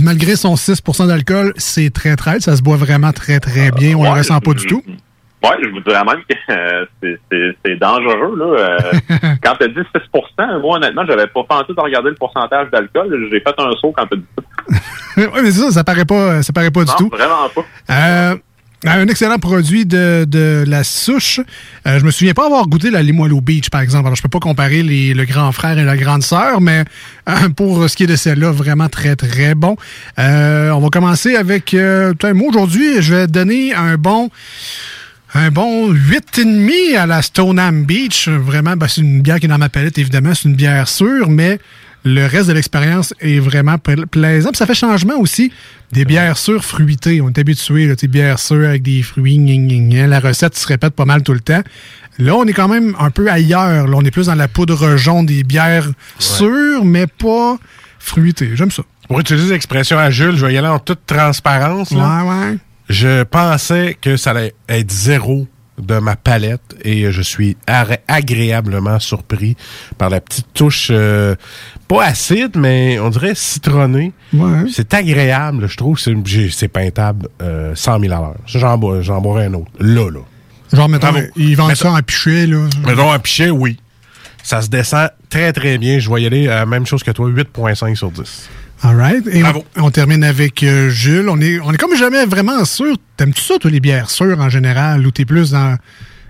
Malgré son 6% d'alcool, c'est très très. Ça se boit vraiment très très bien. On le Ouais, ressent pas du tout. Oui, je vous dirais même que euh, c'est- dangereux. Là. Euh, (laughs) quand tu as dit 6% moi, honnêtement, j'avais pas pensé de regarder le pourcentage d'alcool. J'ai fait un saut quand tu as dit ça. (laughs) oui, mais c'est ça, ça paraît pas, ça paraît pas du tout. vraiment pas. Euh, un excellent produit de, de la souche. Euh, je me souviens pas avoir goûté la Limoilou Beach, par exemple. Alors, je peux pas comparer les, le grand frère et la grande sœur, mais euh, pour ce qui est de celle-là, vraiment très, très bon. Euh, on va commencer avec... Euh, moi, aujourd'hui, je vais donner un bon... Un bon 8,5 à la Stoneham Beach. Vraiment, ben, c'est une bière qui est dans ma palette, évidemment. C'est une bière sûre, mais le reste de l'expérience est vraiment pla- plaisant. Puis ça fait changement aussi des bières sûres fruitées. On est habitué, là, sais, bières sûres avec des fruits. La recette se répète pas mal tout le temps. Là, on est quand même un peu ailleurs. Là, on est plus dans la poudre jaune des bières sûres, mais pas fruitées. J'aime ça. Pour utiliser l'expression à Jules, je vais y aller en toute transparence. là. Ouais, ouais. Je pensais que ça allait être zéro de ma palette et je suis agréablement surpris par la petite touche, euh, pas acide, mais on dirait citronnée. C'est agréable, je trouve. C'est peintable euh, 100 000 à l'heure. J'en bois- j'en boirais un autre. Là, là. Genre, mettons, Bravo. ils vendent ça en pichet, là. Mettons un pichet, oui. Ça se descend très, très bien. Je vais y aller à la même chose que toi, 8.5 sur 10. All right. Et on, on termine avec euh, Jules. On est, on est comme jamais vraiment sûr. T'aimes-tu ça, toi, les bières sûres en général, ou t'es plus dans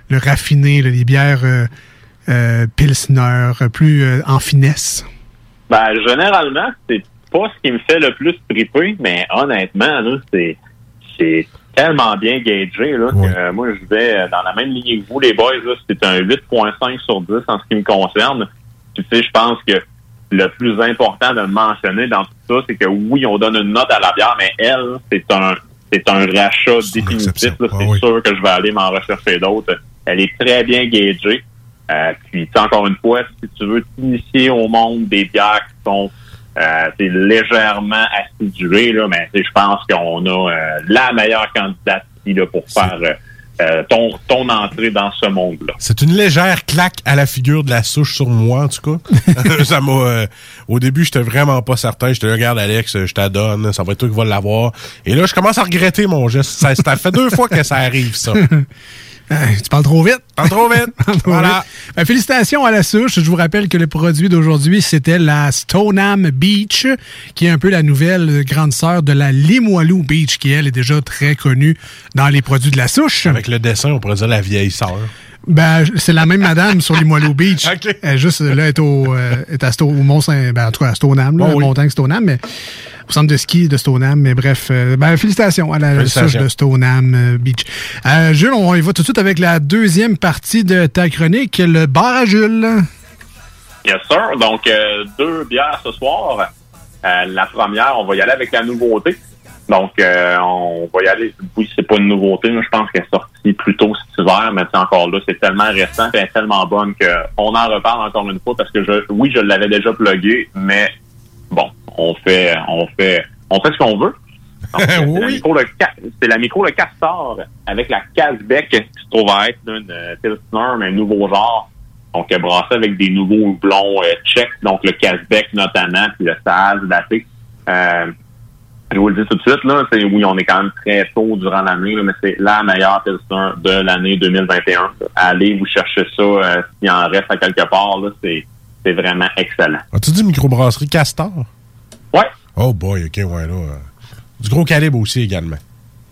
le raffiné, là, les bières euh, euh, pilsner, euh, plus euh, en finesse? Ben, généralement, c'est pas ce qui me fait le plus triper, mais honnêtement, là, c'est, c'est tellement bien gagé, là, que euh, moi, je vais dans la même ligne que vous, les boys, là, c'est un 8.5 sur 10 en ce qui me concerne. Puis, tu sais, je pense que le plus important de mentionner dans tout ça, c'est que oui, on donne une note à la bière, mais elle, c'est un, c'est un rachat définitif. C'est sûr que je vais aller m'en rechercher d'autres. Elle est très bien gagée. Euh, puis, encore une fois, si tu veux t'initier au monde des bières qui sont euh, légèrement acidulées, là, mais sais, je pense qu'on a euh, la meilleure candidate ici là, pour faire euh, ton, ton entrée dans ce monde-là. C'est une légère claque à la figure de la souche sur moi, en tout cas. (laughs) (laughs) ça m'a. euh, au début, j'étais vraiment pas certain. Je te regarde, Alex, je t'adonne, ça va être toi qui va l'avoir. Et là, je commence à regretter mon geste. Ça, ça fait deux fois que ça arrive, ça. (laughs) Tu parles trop vite. Parle trop vite. (laughs) voilà. Ben, félicitations à la souche. Je vous rappelle que le produit d'aujourd'hui, c'était la Stoneham Beach, qui est un peu la nouvelle grande sœur de la Limoilou Beach, qui, elle, est déjà très connue dans les produits de la souche. Avec le dessin, on pourrait dire la vieille sœur. Ben, c'est la même madame sur Limoilou (laughs) Beach. Elle est juste, là, elle est au, euh, est à Sto- au Mont Saint, ben, en tout cas, à Stoneham, là, Oh oui. montagne Stoneham, mais au centre de ski de Stoneham. Mais bref, euh, ben, félicitations à la Félicitations. souche de Stoneham euh, Beach. Euh, Jules, on y va tout de suite avec la deuxième partie de ta chronique, le bar à Jules. Yes, sir. Donc, euh, deux bières ce soir. Euh, la première, on va y aller avec la nouveauté. Donc, euh, on va y aller. Oui, c'est pas une nouveauté. mais Je pense qu'elle est sortie plus tôt cet hiver, mais c'est encore là, c'est tellement récent, et elle est tellement bonne qu'on en reparle encore une fois parce que je, oui, je l'avais déjà plugué, mais bon, on fait, on fait, on fait ce qu'on veut. (laughs) C'est la micro le Ca- c'est la micro le Castor avec la Casbec qui se trouve à être une euh, Pilsner, mais un nouveau genre. Donc, euh, brassé avec des nouveaux houblons euh, tchèques, donc le Casbec notamment, puis le Saz, daté. Euh, je vous le dis tout de suite, là, c'est, oui, on est quand même très tôt durant l'année, mais c'est la meilleure Pilsner de l'année 2021. Allez vous chercher ça, euh, s'il en reste à quelque part, là, c'est, c'est vraiment excellent. As-tu dit microbrasserie Castor? Ouais. Oh boy, ok, ouais, là. euh, Du gros calibre aussi également.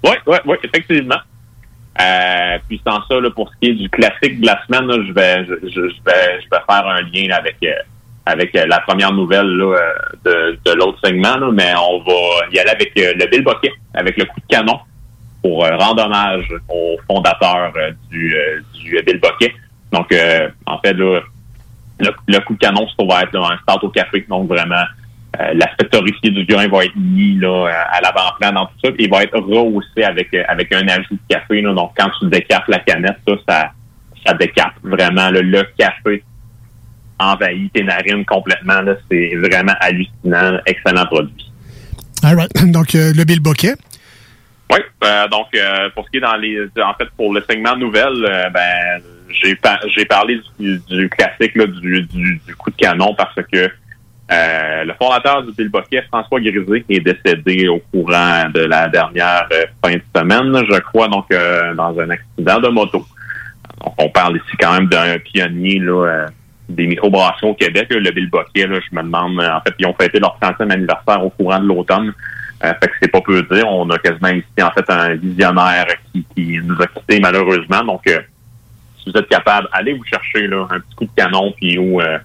Oui, oui, oui, effectivement. Euh, puis sans ça, là, pour ce qui est du classique de la semaine, là, je vais je, vais je vais faire un lien là, avec euh, avec la première nouvelle là, de, de l'autre segment, là, mais on va y aller avec le Bill Boquet, avec le coup de canon pour rendre hommage au fondateur du, du Bill Boquet. Donc, en fait, là, le, le coup de canon, ça va être un start au café. Donc, vraiment, euh, l'aspect torréfié du grain va être mis là, à l'avant-plan dans tout ça. Il va être rehaussé avec, euh, avec un ajout de café. Là. Donc, quand tu décapes la canette, ça, ça, ça décape vraiment. là, le café envahit tes narines complètement. C'est vraiment hallucinant. Excellent produit. All right. (coughs) Donc, euh, le Bill Boquet. Oui, euh, donc euh, pour ce qui est dans les en fait pour le segment nouvelle, euh, ben j'ai par- j'ai parlé du, du classique là, du, du, du coup de canon parce que euh, le fondateur du Bill Boquet, François Grisé, est décédé au courant de la dernière euh, fin de semaine, je crois, donc euh, dans un accident de moto. Donc on parle ici quand même d'un pionnier là, euh, des microbrasseries au Québec, le Bill Boquet, là, je me demande, en fait, ils ont fêté leur 30e anniversaire au courant de l'automne. Fait que c'est pas peu dire. On a quasiment ici, en fait, un visionnaire qui, qui nous a quittés malheureusement. Donc, si vous êtes capable, allez vous chercher là, un petit coup de canon puis euh,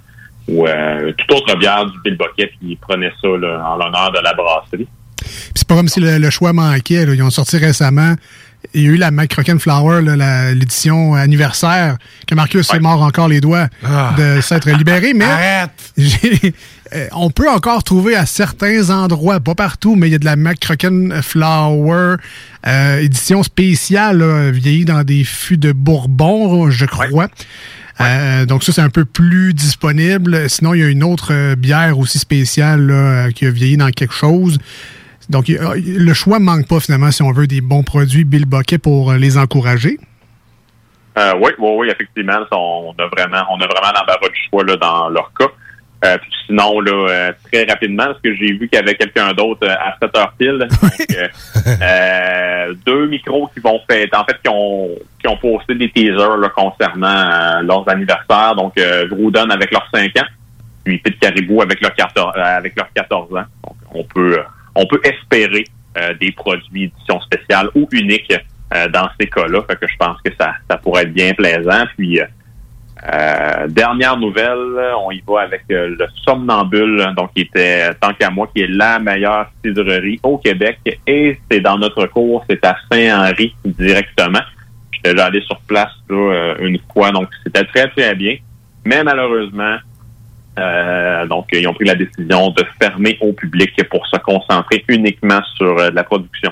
ou euh, toute autre bière du Bill Boquet puis prenez ça là, en l'honneur de la brasserie. Puis c'est pas comme si le, le choix manquait. là. Ils ont sorti récemment. Il y a eu la McCrocken Flower, l'édition anniversaire, que Marcus s'est mort encore les doigts Ah. de s'être libéré. (laughs) Mais j'ai- euh, on peut encore trouver à certains endroits, pas partout, mais il y a de la McCrocken Flower euh, édition spéciale, là, vieillie dans des fûts de Bourbon, je crois. Euh, donc ça, c'est un peu plus disponible. Sinon, il y a une autre euh, bière aussi spéciale là, euh, qui a vieilli dans quelque chose. Donc, a- le choix ne manque pas finalement si on veut des bons produits Bill Bucket pour euh, les encourager. Oui, oui, oui, effectivement, on a vraiment, on a vraiment l'embarras du choix là, dans leur cas. Euh, puis sinon, là, euh, très rapidement, parce que j'ai vu qu'il y avait quelqu'un d'autre euh, à 7 heures pile. Donc, euh, (laughs) euh, deux micros qui vont faire, en fait, qui ont, qui ont posté des teasers là, concernant leurs anniversaires. Donc, euh, Groudon avec leurs 5 ans, puis Pete Caribou avec leurs 14, euh, avec leurs 14 ans. Donc, on peut, on peut espérer euh, des produits édition spéciale ou uniques euh, dans ces cas-là. Fait que je pense que ça, ça pourrait être bien plaisant. Puis, euh, dernière nouvelle, on y va avec euh, le Somnambule, donc qui était, tant qu'à moi, qui est la meilleure cidrerie au Québec. Et c'est dans notre cours, c'est à Saint-Henri directement. J'étais déjà allé sur place là, euh, une fois, donc c'était très, très bien. Mais malheureusement, euh, donc ils ont pris la décision de fermer au public pour se concentrer uniquement sur la production.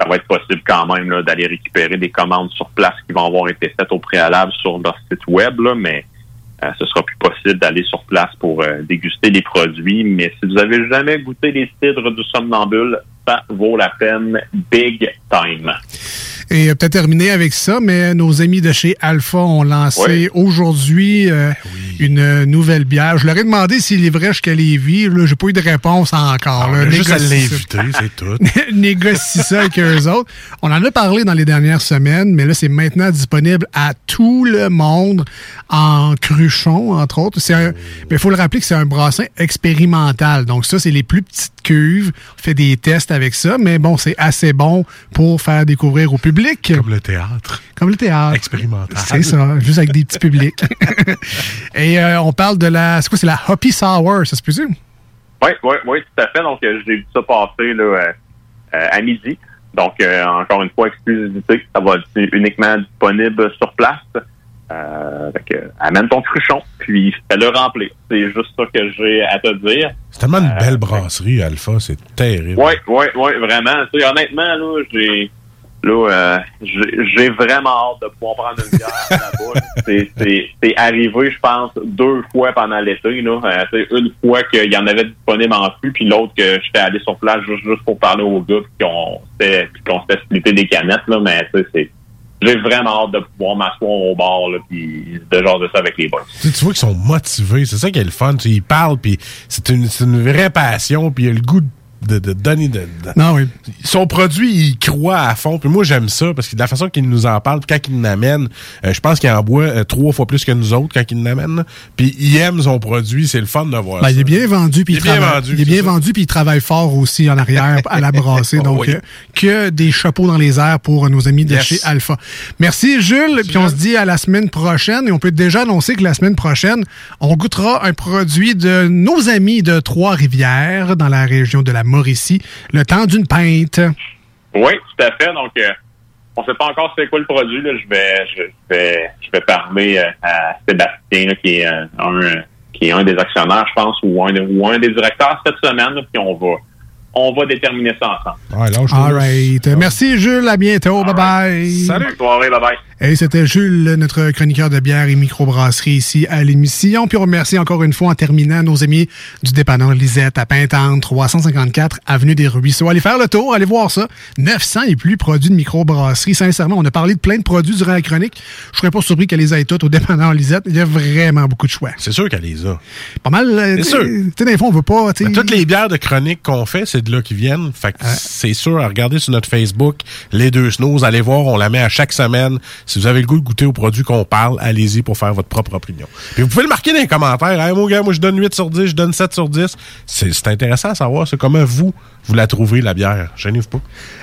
Ça va être possible quand même d'aller récupérer des commandes sur place qui vont avoir été faites au préalable sur leur site web, là, mais euh, ce sera plus possible d'aller sur place pour euh, déguster les produits. Mais si vous avez jamais goûté les cidres du somnambule, ça vaut la peine big time. Et euh, peut-être terminer avec ça, mais nos amis de chez Alpha ont lancé aujourd'hui euh, une euh, nouvelle bière. Je leur ai demandé s'ils livraient jusqu'à Lévis. Là, j'ai pas eu de réponse encore. On là. a juste à Négocie ça. l'inviter, c'est (laughs) tout. Négocie ça avec eux autres. On en a parlé dans les dernières semaines, mais là, c'est maintenant disponible à tout le monde en cruchon, entre autres. Un, mais il faut le rappeler que c'est un brassin expérimental. Donc ça, c'est les plus petites cuves. On fait des tests avec ça, mais bon, c'est assez bon pour faire découvrir au public. Comme le théâtre. Comme le théâtre. Expérimental. C'est ça, juste avec des petits publics. (laughs) Et euh, on parle de la, c'est quoi, c'est la Hoppy Sour, ça se peut Oui, oui, oui, tout à fait. Donc, euh, j'ai vu ça passer là, euh, à midi. Donc, euh, encore une fois, exclusivité. Ça va être uniquement disponible sur place. Euh, fait que, amène ton cruchon, puis fais-le remplir. C'est juste ça que j'ai à te dire. C'est tellement une belle brasserie, Alpha, c'est terrible. Oui, oui, oui, vraiment. Tu sais, honnêtement, là, j'ai là, euh, j'ai vraiment hâte de pouvoir prendre une bière là-bas. (laughs) là. C'est- arrivé, je pense, deux fois pendant l'été. là. Euh, une fois qu'il y en avait disponible en flux, puis l'autre que j'étais allé sur place juste, juste pour parler aux gars, puis qu'on s'était s'était splitté des canettes. Là, mais c'est j'ai vraiment hâte de pouvoir m'asseoir au bar, là, puis de genre de ça avec les boys. Tu, vois qu'ils sont motivés, c'est ça qui est le fun. Tu ils parlent, puis c'est une, c'est une vraie passion, puis il y a le goût de, de donner... De, de- Non, oui. Son produit, il croit à fond. Puis moi, j'aime ça, parce que de la façon qu'il nous en parle, puis quand il l'amène, euh, je pense qu'il en boit euh, trois fois plus que nous autres quand il l'amène. Puis il aime son produit, c'est le fun de voir Ben, ça. il est bien vendu, puis Il il, est bien travaille- vendu, il est bien ça. vendu, puis il travaille fort aussi en arrière à la brasser. (laughs) Donc, Oui. euh, que des chapeaux dans les airs pour nos amis de Yes. chez Alpha. Merci, Jules. Puis on se dit à la semaine prochaine. Et on peut déjà annoncer que la semaine prochaine, on goûtera un produit de nos amis de Trois-Rivières, dans la région de la Le temps d'une pinte. Oui, tout à fait. Donc, euh, on sait pas encore c'est quoi le produit. Là. Je vais, je vais, parler euh, à Sébastien, qui est euh, un, qui est un des actionnaires, je pense, ou un, ou un des directeurs cette semaine. Puis on va, on va déterminer ça ensemble. All right. Merci, Jules. À bientôt. Bye-bye. Bonne soirée, bye bye. Et c'était Jules, notre chroniqueur de bière et microbrasserie ici à l'émission. Puis on remercie encore une fois en terminant nos amis du dépanneur Lisette à Pintante, 354 Avenue des Ruisseaux. Allez faire le tour, allez voir ça. 900 et plus produits de microbrasserie. Sincèrement, on a parlé de plein de produits durant la chronique. Je serais pas surpris qu'elle les ait toutes au dépanneur Lisette. Il y a vraiment beaucoup de choix. C'est sûr qu'elle les a. Pas mal. euh, C'est sûr. Tu sais, des fois, on veut pas. toutes les bières de chronique qu'on fait, c'est de là qu'ils viennent. Fait que c'est sûr, à regarder sur notre Facebook, les deux snows, allez voir, on la met à chaque semaine. Si vous avez le goût de goûter aux produits qu'on parle, allez-y pour faire votre propre opinion. Puis vous pouvez le marquer dans les commentaires. Hey, mon gars, moi je donne 8 sur 10, je donne 7 sur 10. C'est c'est intéressant à savoir, c'est comment vous, vous la trouvez, la bière. Gênez-vous pas.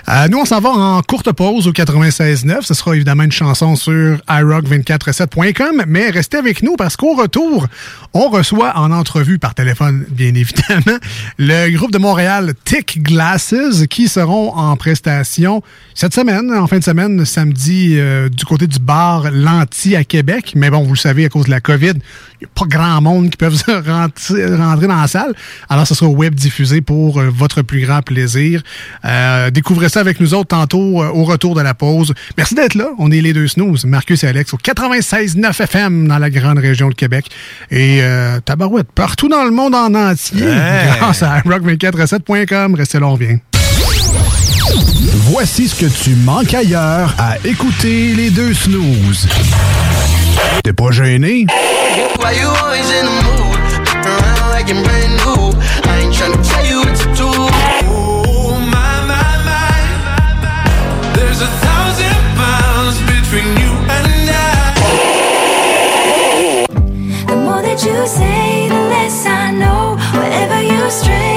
Euh, nous, on s'en va en courte pause au 96.9. Ce sera évidemment une chanson sur iRock247.com, mais restez avec nous parce qu'au retour, on reçoit en entrevue par téléphone, bien évidemment, le groupe de Montréal Tick Glasses qui seront en prestation cette semaine, en fin de semaine, samedi, euh, du côté du bar Lanty à Québec. Mais bon, vous le savez, à cause de la COVID, n'y a pas grand monde qui peuvent (laughs) rentrer, dans la salle. Alors, ce sera web diffusé pour euh, votre plus grand plaisir. Euh, découvrez ça avec nous autres tantôt euh, au retour de la pause. Merci d'être là. On est les deux snooze, Marcus et Alex, au 96.9 FM dans la grande région de Québec. Et euh, tabarouette, partout dans le monde en entier, Hey. grâce à rock247.com. Restez là, on vient. Voici ce que tu manques ailleurs à écouter les deux snooze. T'es pas gêné? Why you always in the mood? Around like you're brand new. I ain't tryna tell you what to do. Oh my, my, my. There's a thousand miles between you and I. The more that you say, the less I know. Wherever you stray,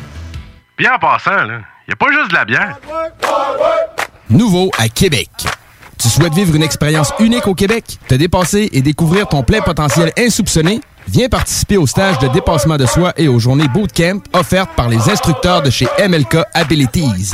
Bien en passant, là, y a pas juste de la bière. Nouveau à Québec. Tu souhaites vivre une expérience unique au Québec, te dépasser et découvrir ton plein potentiel insoupçonné? Viens participer au stage de dépassement de soi et aux journées bootcamp offertes par les instructeurs de chez MLK Abilities.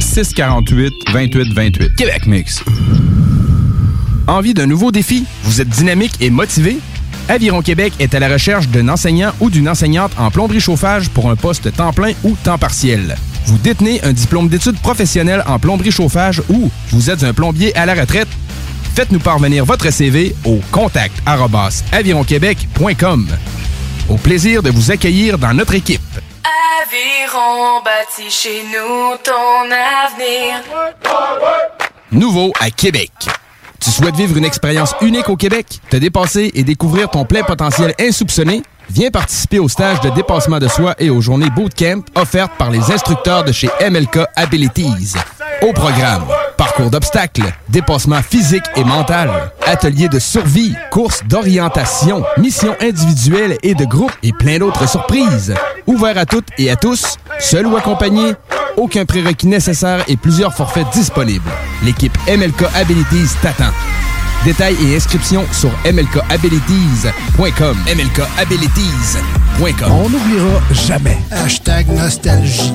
648 28 28. Québec Mix. Envie d'un nouveau défi? Vous êtes dynamique et motivé? Aviron Québec est à la recherche d'un enseignant ou d'une enseignante en plomberie chauffage pour un poste temps plein ou temps partiel. Vous détenez un diplôme d'études professionnelles en plomberie chauffage ou vous êtes un plombier à la retraite? Faites-nous parvenir votre CV au contact avironquebec.com. Au plaisir de vous accueillir dans notre équipe. Aviron bâti chez nous ton avenir. Nouveau à Québec. Tu souhaites vivre une expérience unique au Québec, te dépasser et découvrir ton plein potentiel insoupçonné? Viens participer au stage de dépassement de soi et aux journées bootcamp offertes par les instructeurs de chez MLK Abilities. Au programme, parcours d'obstacles, dépassement physique et mental, ateliers de survie, courses d'orientation, missions individuelles et de groupe et plein d'autres surprises. Ouvert à toutes et à tous, seul ou accompagné, aucun prérequis nécessaire et plusieurs forfaits disponibles. L'équipe MLK Abilities t'attend. Détails et inscriptions sur mlkabilities.com. mlkabilities.com. On n'oubliera jamais. Hashtag nostalgie.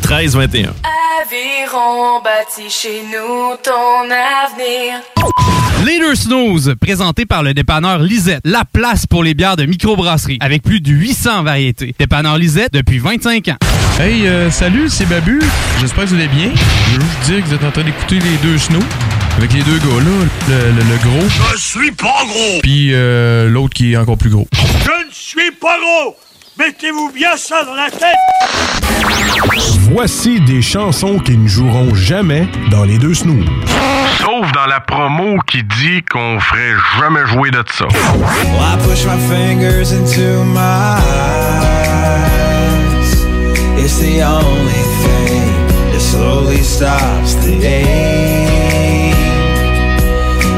418-529-1321. Aviron bâti chez nous ton avenir. Leader Snooze, présenté par le dépanneur Lisette, la place pour les bières de microbrasserie, avec plus de 800 variétés. Dépanneur Lisette depuis 25 ans. Hey, euh, salut, c'est Babu. J'espère que vous allez bien. Je veux juste dire que vous êtes en train d'écouter les deux snows. Avec les deux gars là, le, le- le gros, Je suis pas gros! puis euh, l'autre qui est encore plus gros. Je ne suis pas gros! Mettez-vous bien ça dans la tête! Voici des chansons qui ne joueront jamais dans les deux snooze. Sauf dans la promo qui dit qu'on ferait jamais jouer de ça. Well, I push my fingers into my eyes. It's the only thing that slowly stops the ache.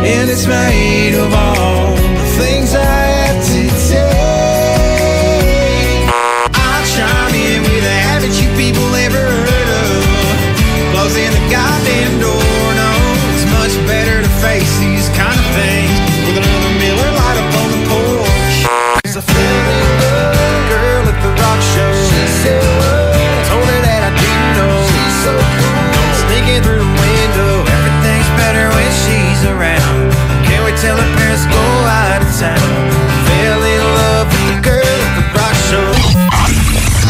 And it's made of all Her parents go out of town. Fell in love with the girl at the rock show.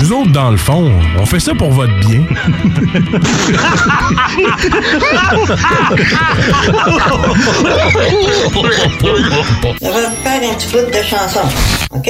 Nous autres, dans le fond, on fait ça pour votre bien. Je vais vous faire un petit de chanson, OK?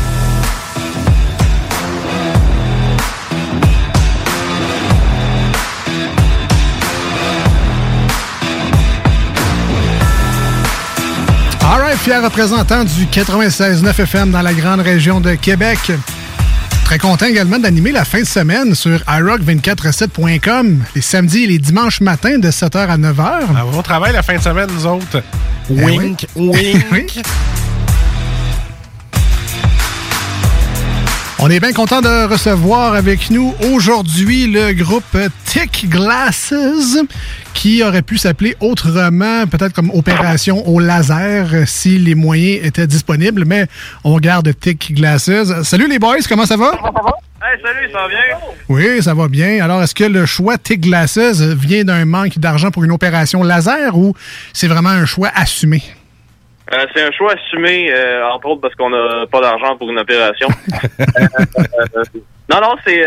Fier représentant du 96.9 FM dans la grande région de Québec. Très content également d'animer la fin de semaine sur iRock247.com les samedis et les dimanches matins de 7h à 9h. Ah, on travaille la fin de semaine, nous autres. Eh Wink, wink. (laughs) On est bien content de recevoir avec nous aujourd'hui le groupe Tick Glasses qui aurait pu s'appeler autrement, peut-être comme Opération au laser si les moyens étaient disponibles, mais on garde Tick Glasses. Salut les boys, comment ça va? Hey, salut, ça va bien? Oui, ça va bien. Alors, est-ce que le choix Tick Glasses vient d'un manque d'argent pour une opération laser ou c'est vraiment un choix assumé? Euh, c'est un choix assumé, euh, entre autres parce qu'on n'a pas d'argent pour une opération. (laughs) Euh, non, non, c'est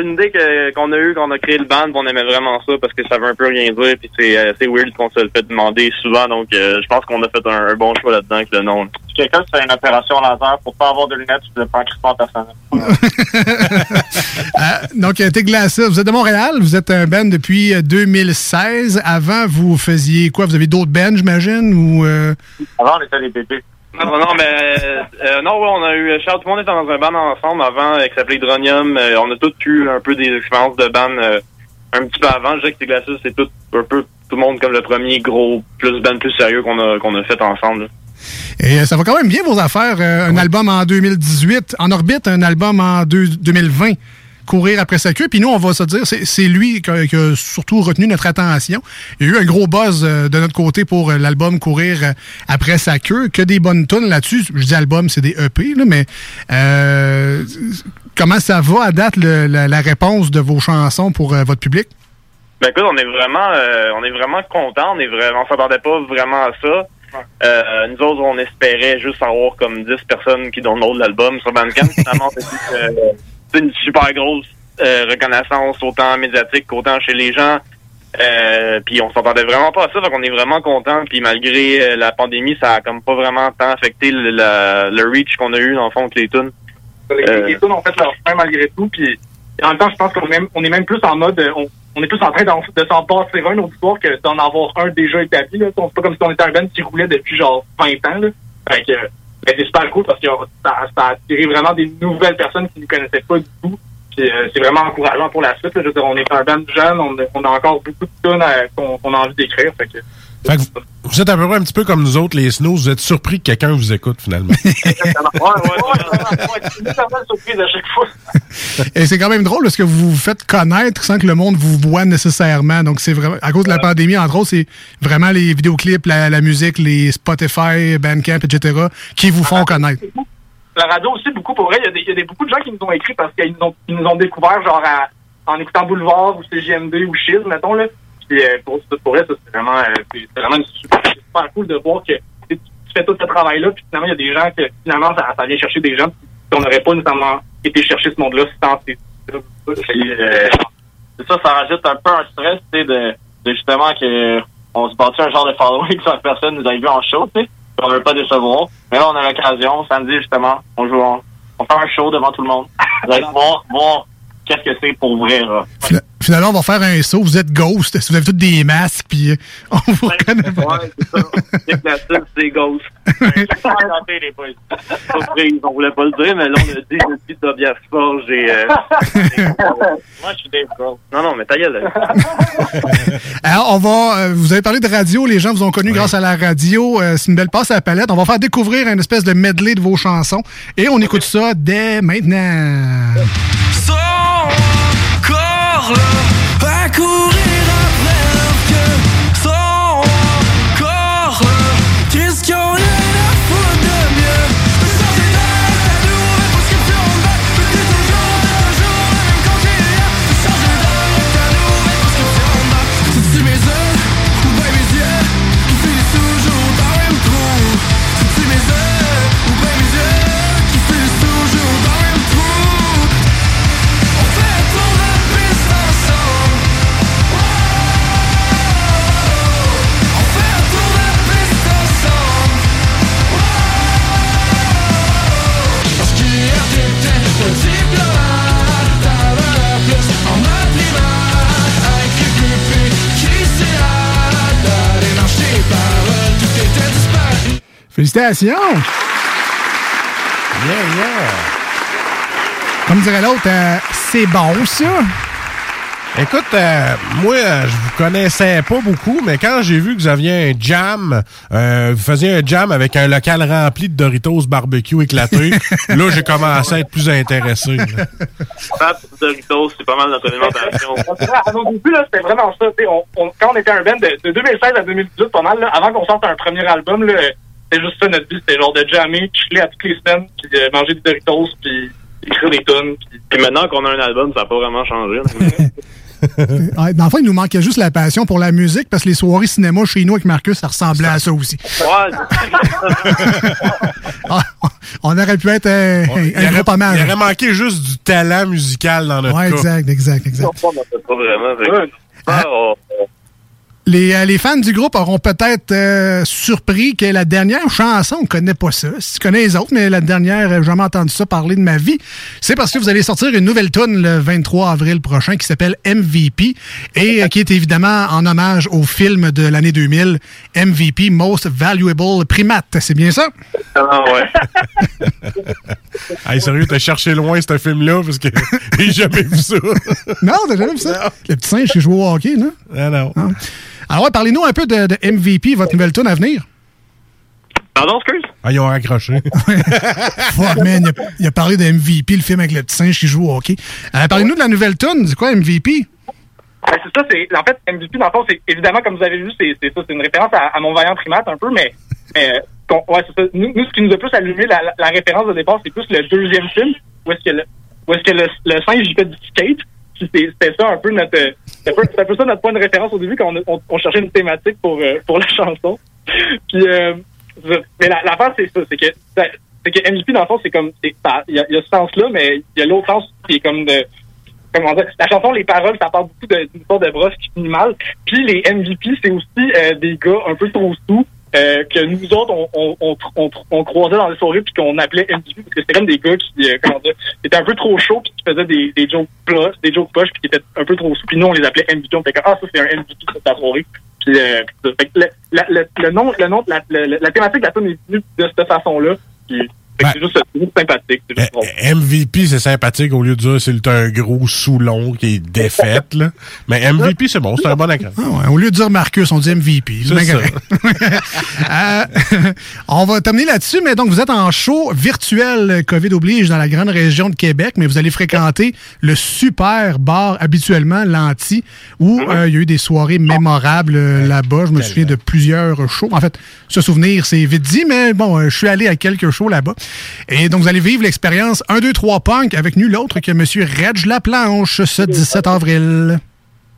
une idée qu'on a eue quand on a créé le band, on aimait vraiment ça parce que ça veut un peu rien dire, puis c'est assez weird qu'on se le fait demander souvent, donc euh, je pense qu'on a fait un, un bon choix là-dedans avec le nom. Si quelqu'un fait une opération laser pour pas avoir de lunettes, tu peux pas en personnel. Euh, (laughs) donc, euh, Tick Glasses, vous êtes de Montréal, vous êtes un band depuis euh, 2016. Avant, vous faisiez quoi? Vous avez d'autres bands, j'imagine? Ou, euh, Avant, on était des bébés. Non, non, mais euh, non, ouais, on a eu Charles, tout le monde était dans un band ensemble avant, qui s'appelait Hydronium. Euh, on a tous eu un peu des expériences de band euh, un petit peu avant. Je dirais que c'est tout un peu tout le monde comme le premier gros plus band plus sérieux qu'on a qu'on a fait ensemble. là. Et euh, ça va quand même bien, vos affaires. Euh, un album en 2018, En orbite, un album en deux- 2020. Courir après sa queue. Puis nous, on va se dire, c'est c'est lui qui a, qui a surtout retenu notre attention. Il y a eu un gros buzz euh, de notre côté pour euh, l'album Courir euh, après sa queue. Que des bonnes tunes là-dessus. Je dis album, c'est des EP, là, mais euh, comment ça va à date, le- la, la réponse de vos chansons pour euh, votre public? Ben écoute, on est vraiment, euh, on est vraiment content. On est vraiment, on s'attendait pas vraiment à ça. Euh, nous autres, on espérait juste avoir comme 10 personnes qui downloadent l'album sur Bandcamp. (laughs) Finalement, une super grosse euh, reconnaissance, autant médiatique qu'autant chez les gens. Euh, puis on s'entendait vraiment pas à ça, donc on est vraiment content. Puis malgré euh, la pandémie, ça a comme pas vraiment tant affecté le, la- le reach qu'on a eu dans le fond avec les tunes. Euh. les tunes ont fait leur chemin malgré tout. Puis en même temps, je pense qu'on est, même- on est même plus en mode, on, est plus en train d'en- de s'en passer un auditoire que d'en avoir un déjà établi. Là. C'est pas comme si on était un band qui roulait depuis genre 20 ans. Là. Fait que, euh, ben, c'est super cool parce que ça, a attiré vraiment des nouvelles personnes qui ne connaissaient pas du tout. Euh, c'est vraiment encourageant pour la suite. là. Je veux dire, on est un band jeune, on, a- encore beaucoup de tunes euh, qu'on qu'on a envie d'écrire. Fait que Fait que vous- vous êtes à peu près un petit peu comme nous autres, les snows. Vous êtes surpris que quelqu'un vous écoute, finalement. surprise à chaque fois. (laughs) Et c'est quand même drôle parce que vous vous faites connaître sans que le monde vous voit nécessairement. Donc, c'est vraiment, à cause de la pandémie, entre autres, c'est vraiment les vidéoclips, la, la musique, les Spotify, Bandcamp, etc., qui vous font connaître. la radio aussi, beaucoup pour vrai. Il y a, des, il y a des- beaucoup de gens qui nous ont écrit parce qu'ils nous ont, ils nous ont découvert genre à- en écoutant Boulevard ou CGMD ou Shiz, mettons. Là. Puis euh, pour, pour vrai, ça, c'est vraiment, euh, c'est vraiment super, cool de voir que tu fais tout ce travail-là, puis finalement, il y a des gens que finalement, ça, vient chercher des gens qu'on n'aurait pas nécessairement été chercher ce monde-là sans ces- euh, ça, ça rajoute un peu un stress, tu sais, de, justement que on se bâtit un genre de following (laughs) que chaque personne nous a vu en show, tu sais. On veut pas décevoir. Mais là, on a l'occasion, samedi, justement, on joue, on fait un show devant tout le monde. Vous allez voir qu'est-ce que c'est pour vrai, là? Finalement, on va faire un saut. Vous êtes Ghost. Vous avez tous des masques, puis euh, (laughs) on vous reconnaît pas? C'est classique, c'est Ghost. (laughs) Surprise, on voulait pas le dire, mais là, on a dit depuis Tobias Forge et... euh, (laughs) Moi, je suis Dave Grohl. Non, non, mais ta gueule. Alors, on va. euh, vous avez parlé de radio. Les gens vous ont connu grâce à la radio. Euh, c'est une belle passe à la palette. On va faire découvrir une espèce de medley de vos chansons. Et on écoute ça dès maintenant. Son Félicitations! Yeah, yeah! Comme dirait l'autre, euh, c'est bon, ça. Écoute, euh, moi, euh, je vous connaissais pas beaucoup, mais quand j'ai vu que vous aviez un jam, euh, vous faisiez un jam avec un local rempli de Doritos barbecue éclaté, (laughs) là, j'ai commencé à être plus intéressé. Doritos, c'est pas mal notre alimentation. (laughs) à nos débuts, là, c'était vraiment ça. On, on- quand on était un band de, de 2016 à 2018, pas mal, là, avant qu'on sorte un premier album, là, c'était juste ça notre vie. C'était genre de jammer, chiller à toutes les semaines, puis euh, manger des Doritos, puis écrire des tunes. Puis... Puis maintenant qu'on a un album, ça n'a pas vraiment changé. (laughs) Ouais, dans le fond, il nous manquait juste la passion pour la musique parce que les soirées cinéma chez nous avec Marcus, ça ressemblait à ça aussi. Ah, (laughs) on aurait pu être un, un- Il un aurait, il manqué juste du talent musical dans notre Ouais, cas. exact, exact, exact. Pas vraiment. fait que- Ah, on- Les, euh, les fans du groupe auront peut-être euh, surpris que la dernière chanson, on connaît pas ça. Si tu connais les autres, mais la dernière, euh, j'ai jamais entendu ça parler de ma vie. C'est parce que vous allez sortir une nouvelle tune le 23 avril prochain qui s'appelle MVP et euh, qui est évidemment en hommage au film de l'année 2000, MVP Most Valuable Primate. C'est bien ça? Ah, ouais. Hey, sérieux, t'as cherché loin ce film-là parce que (laughs) j'ai jamais vu ça. Non, t'as jamais vu ça? Le petit singe qui joue au hockey, non? Ah non. Alors, ouais, parlez-nous un peu de, de MVP, votre nouvelle tune à venir. Pardon, excuse? Ah, ils ont raccroché. (laughs) Fuck, man, il a, il a parlé de MVP, le film avec le petit singe qui joue au hockey. Euh, Parlez-nous de la nouvelle tune. C'est quoi MVP? Ben, c'est ça, c'est. En fait, MVP, dans le fond, c'est évidemment, comme vous avez vu, c'est c'est ça, c'est une référence à, à mon vaillant primate un peu, mais, (laughs) mais euh, ouais, c'est ça. Nous, nous, ce qui nous a plus allumé la, la, la référence de départ, c'est plus le deuxième film, où est-ce que le, où est-ce que le, le singe il fait du skate. C'était ça un peu notre, c'était un peu, c'était un peu ça notre point de référence au début quand on, on, on cherchait une thématique pour euh, pour la chanson. (laughs) Puis, euh, mais la- l'affaire c'est ça, c'est que c'est c'est que MVP dans le fond c'est comme, ça- il y a, y a ce sens-là, mais il y a l'autre sens qui est comme de comment dire, la chanson, les paroles, ça parle beaucoup d'une histoire de brosse qui finit mal. Puis les MVP, c'est aussi euh, des gars un peu trop sous euh, que nous autres, on, on, on, on, on croisait dans les soirées puis qu'on appelait MVP parce que c'était comme des gars qui, euh, comment dire, étaient un peu trop chauds puis qui faisaient des, des jokes poches, des jokes poches puis qui étaient un peu trop sous. Puis nous, on les appelait MVP. On fait que, ah, ça, c'est un MVP de ta soirée. Puis, euh. Fait que le, le, le nom, le nom, la, la, la thématique de la tune est venue de cette façon-là. Fait que c'est juste, sympathique. C'est juste drôle. MVP, c'est sympathique au lieu de dire c'est un gros sous-long qui est défaite. Là. Mais (laughs) MVP, c'est bon, c'est un bon accord. Ah ouais, au lieu de dire Marcus, on dit MVP. C'est ça. (laughs) Euh, (laughs) on va terminer là-dessus, mais donc vous êtes en show virtuel euh, COVID oblige dans la grande région de Québec, mais vous allez fréquenter le super bar habituellement, l'Anti, où euh, il y a eu des soirées mémorables euh, là-bas. Je me souviens de plusieurs shows. En fait, se souvenir, c'est vite dit, mais bon, euh, je suis allé à quelques shows là-bas. Et donc, vous allez vivre l'expérience 1, 2, 3 punk avec nul autre que M. Reg Laplanche ce 17 avril.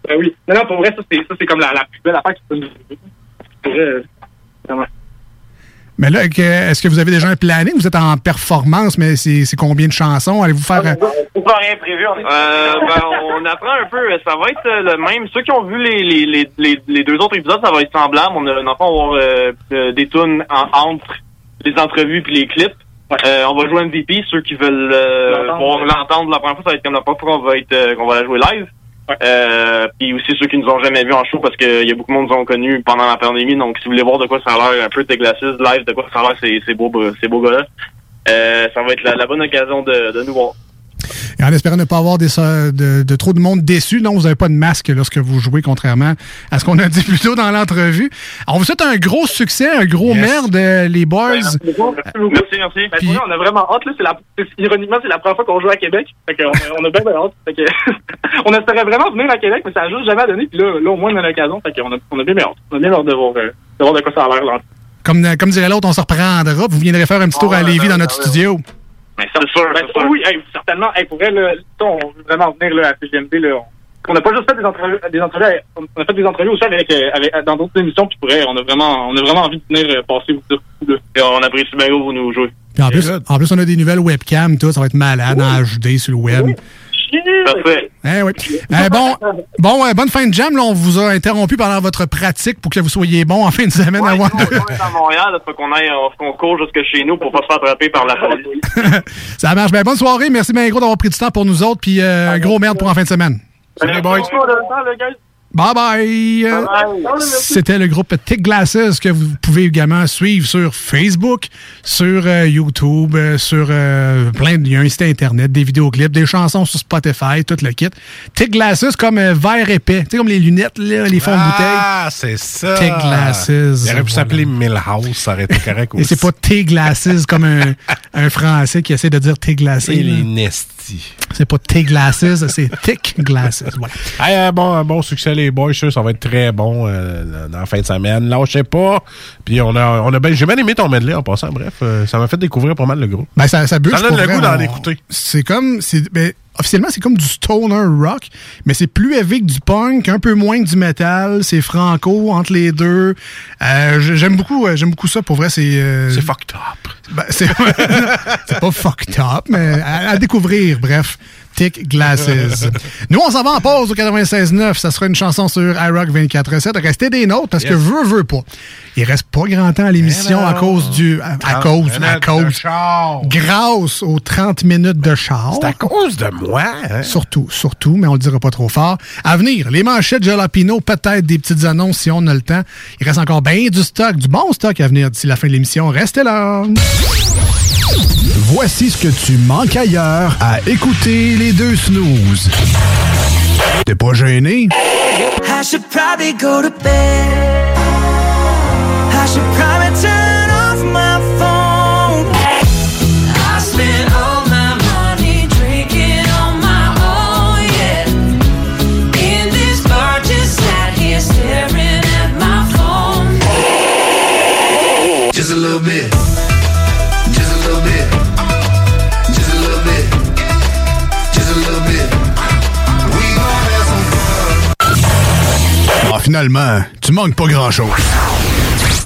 Ben oui. Non, non, pour vrai, ça, c'est, ça, c'est comme la, la plus belle affaire qui peut euh. Mais là, que- est-ce que vous avez déjà un planning? Vous êtes en performance, mais c'est c'est combien de chansons? Allez-vous faire... euh, Pas rien prévu. On, euh, ben, on apprend un peu. Ça va être euh, le même. Ceux qui ont vu les, les, les, les, les deux autres épisodes, ça va être semblable. On a, on va avoir euh, euh, des tunes en- entre les entrevues puis les clips. Euh, on va jouer MVP. Ceux qui veulent euh, l'entendre la première fois, ça va être comme la première fois qu'on va être euh, qu'on va la jouer live. Euh, puis aussi ceux qui nous ont jamais vus en show parce qu'il y a beaucoup de monde qui nous ont connus pendant la pandémie. Donc si vous voulez voir de quoi ça a l'air un peu Teglacis live, de quoi ça a l'air ces, ces beaux ces beaux gars-là, euh, ça va être la, la bonne occasion de, de nous voir. Et en espérant ne pas avoir des, de, de trop de monde déçu. Non, vous n'avez pas de masque lorsque vous jouez, contrairement à ce qu'on a dit plus tôt dans l'entrevue. Alors, on vous souhaite un gros succès, un gros merde, euh, les boys. Merci, merci. Ben, pour vrai, on a vraiment hâte. Là, la, ironiquement, c'est la première fois qu'on joue à Québec. Fait que on, a- on a bien, bien hâte. Fait que (laughs) on espérait vraiment venir à Québec, mais ça a juste jamais donné. Puis là, là, au moins, on a l'occasion. Fait qu'on a, on a bien, bien hâte. On a bien hâte de voir, euh, de voir de quoi ça a l'air. Là. Comme, euh, comme dirait l'autre, on se reprendra. Vous viendrez faire un petit tour à Lévis dans notre studio. Mais c'est sûr, ben, Oui, hey, certainement. Hey, pour vrai, là, on veut vraiment venir là, à CGMD. Là, on, on a pas juste fait des entrevues, des entrevues avec- on a fait des entrevues aussi avec, euh, avec dans d'autres émissions. Puis pour vrai, on a vraiment, on a vraiment envie de venir euh, passer vous dire. Et on apprécie bien gros vous nous jouer. Puis en plus, en plus, on a des nouvelles webcams, tout. Ça va être malade en HD sur le web. Parfait. Eh oui. Eh, bon, bon ouais, bonne fin de jam. Là, on vous a interrompu pendant votre pratique pour que vous soyez bon en fin de semaine à Wonder. On est à Montréal, il faut qu'on aille, euh, qu'on court jusque chez nous pour pas se faire attraper par la police. (laughs) Ça marche. Ben, bonne soirée. Merci bien gros d'avoir pris du temps pour nous autres. Puis euh, gros merde pour en fin de semaine. Salut, boys. Bye bye. Euh, C'était le groupe Tick Glasses que vous pouvez également suivre sur Facebook, sur euh, YouTube, euh, sur euh, plein de. Il y a un site internet, des vidéoclips, des chansons sur Spotify, tout le kit. Tick Glasses comme euh, verre épais. Tu sais, comme les lunettes, là, les fonds de bouteille. Ah, c'est ça. Tick Glasses. Il aurait pu s'appeler Millhouse, ça aurait été correct aussi. (laughs) Et c'est pas Tick Glasses comme un, un Français qui essaie de dire Tick Glasses. Et les C'est pas Tick Glasses, c'est Tick Glasses. Voilà. Hey, un bon, bon succès, les boys. Je suis sûr que ça va être très bon euh, dans la fin de semaine. Lâchez pas. Puis on a, on a ben, j'ai bien aimé ton medley en passant. Bref, euh, ça m'a fait découvrir pas mal le groupe. Ben, ça, ça bûche Ça donne le goût d'en écouter. C'est comme. c'est- ben, officiellement, c'est comme du stoner rock, mais c'est plus heavy que du punk, un peu moins que du metal. C'est franco entre les deux. Euh, j'aime beaucoup, euh, j'aime beaucoup ça. Pour vrai, c'est. euh, C'est fucked up. ben, c'est (laughs) c'est pas fucked up, mais à, à découvrir, bref. Glasses. (laughs) Nous, on s'en va en pause au 96.9. Ça sera une chanson sur iRock 24.7. Restez des nôtres parce que Yes. veux, veux pas. Il reste pas grand temps à l'émission non. à cause du. À, à cause, à cause. Grâce aux 30 minutes de char. C'est à cause de moi. hein? Surtout, surtout, mais on le dira pas trop fort. À venir, les manchettes Jalapino, peut-être des petites annonces si on a le temps. Il reste encore bien du stock, du bon stock à venir d'ici la fin de l'émission. Restez là. Voici ce que tu manques ailleurs à écouter les deux snooze. T'es pas gêné? I should probably go to bed. I should probably turn off my phone. I spent all my money drinking on my own, yeah. In this bar, just sat here staring at my phone. Just a little bit. Finalement, tu manques pas grand-chose.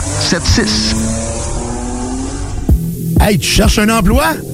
681 4476. Hey, tu cherches un emploi?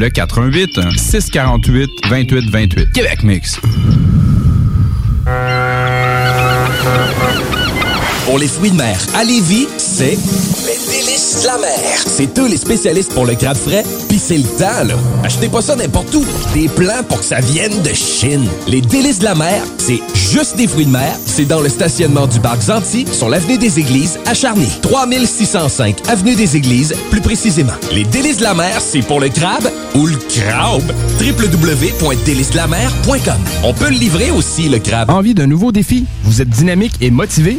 le 88 648 28 28. Québec Mix. Pour les fruits de mer à Lévis, c'est les délices de la mer. C'est eux les spécialistes pour le crabe frais, pis c'est le temps, là. Achetez pas ça n'importe où. Des plans pour que ça vienne de Chine. Les délices de la mer, c'est juste des fruits de mer. C'est dans le stationnement du parc Zanti, sur l'avenue des Églises, à Charny. 3605 avenue des Églises, plus précisément. Les délices de la mer, c'est pour le crabe ou le crabe. www.délicesdelamer.com On peut le livrer aussi, le crabe. Envie d'un nouveau défi? Vous êtes dynamique et motivé?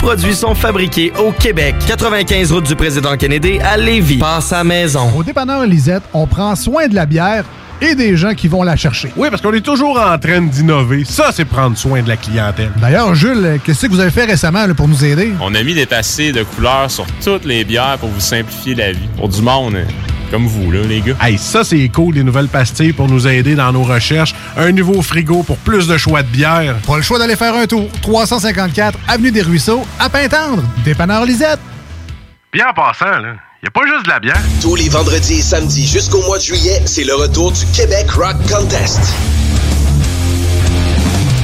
produits sont fabriqués au Québec. 95 route du président Kennedy à Lévis. Passe à maison. Au dépanneur Lisette, on prend soin de la bière et des gens qui vont la chercher. Oui, parce qu'on est toujours en train d'innover. Ça, c'est prendre soin de la clientèle. D'ailleurs, Jules, qu'est-ce que vous avez fait récemment là, pour nous aider? On a mis des passés de couleurs sur toutes les bières pour vous simplifier la vie. Pour du monde euh, comme vous, là, les gars. Hey, ça, c'est cool, des nouvelles pastilles pour nous aider dans nos recherches. Un nouveau frigo pour plus de choix de bière. Pas le choix d'aller faire un tour. 354 Avenue des Ruisseaux, à Pintendre. Dépanneur Lisette. Bien en passant, là, y a pas juste de la bière. Tous les vendredis et samedis jusqu'au mois de juillet, c'est le retour du Québec Rock Contest.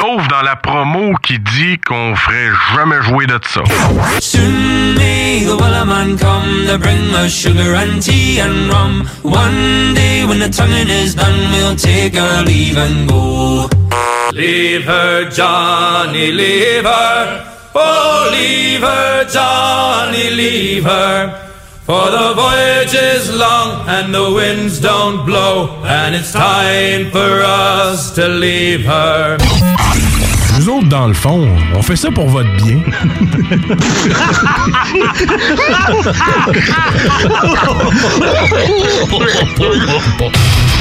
Sauf dans la promo qui dit qu'on ferait jamais jouer de ça. Soon may the Wellerman come to bring us sugar and tea and rum. One day when the tonguing is done, we'll take our leave and go. Leave her, Johnny, leave her. Oh, leave her, Johnny, leave her. For the voyage is long and the winds don't blow, and it's time for us to leave her. Dans le fond, on fait ça pour votre bien.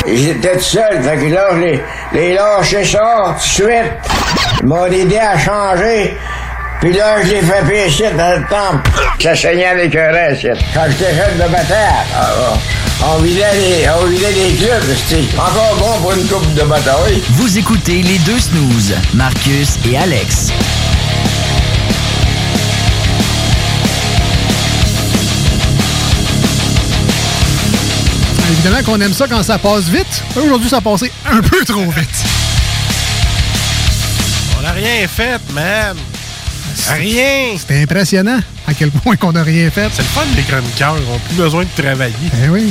Étaient tout seuls, fait que là, je les, les lâchais ça tout de suite. Ils m'ont aidé à changer. Puis là, je l'ai fait pécher dans le temple. Ça saignait avec un reste. Quand j'étais jeune de bataille, ah, on vidait les, on vidait les clubs. C'était encore bon pour une coupe de bataille. Vous écoutez les deux snooze, Marcus et Alex. Évidemment qu'on aime ça quand ça passe vite. Aujourd'hui, ça a passé un peu trop vite. On n'a rien fait, man. Rien. C'était impressionnant à quel point qu'on n'a rien fait. C'est le fun des chroniqueurs. Ils n'ont plus besoin de travailler. Eh oui.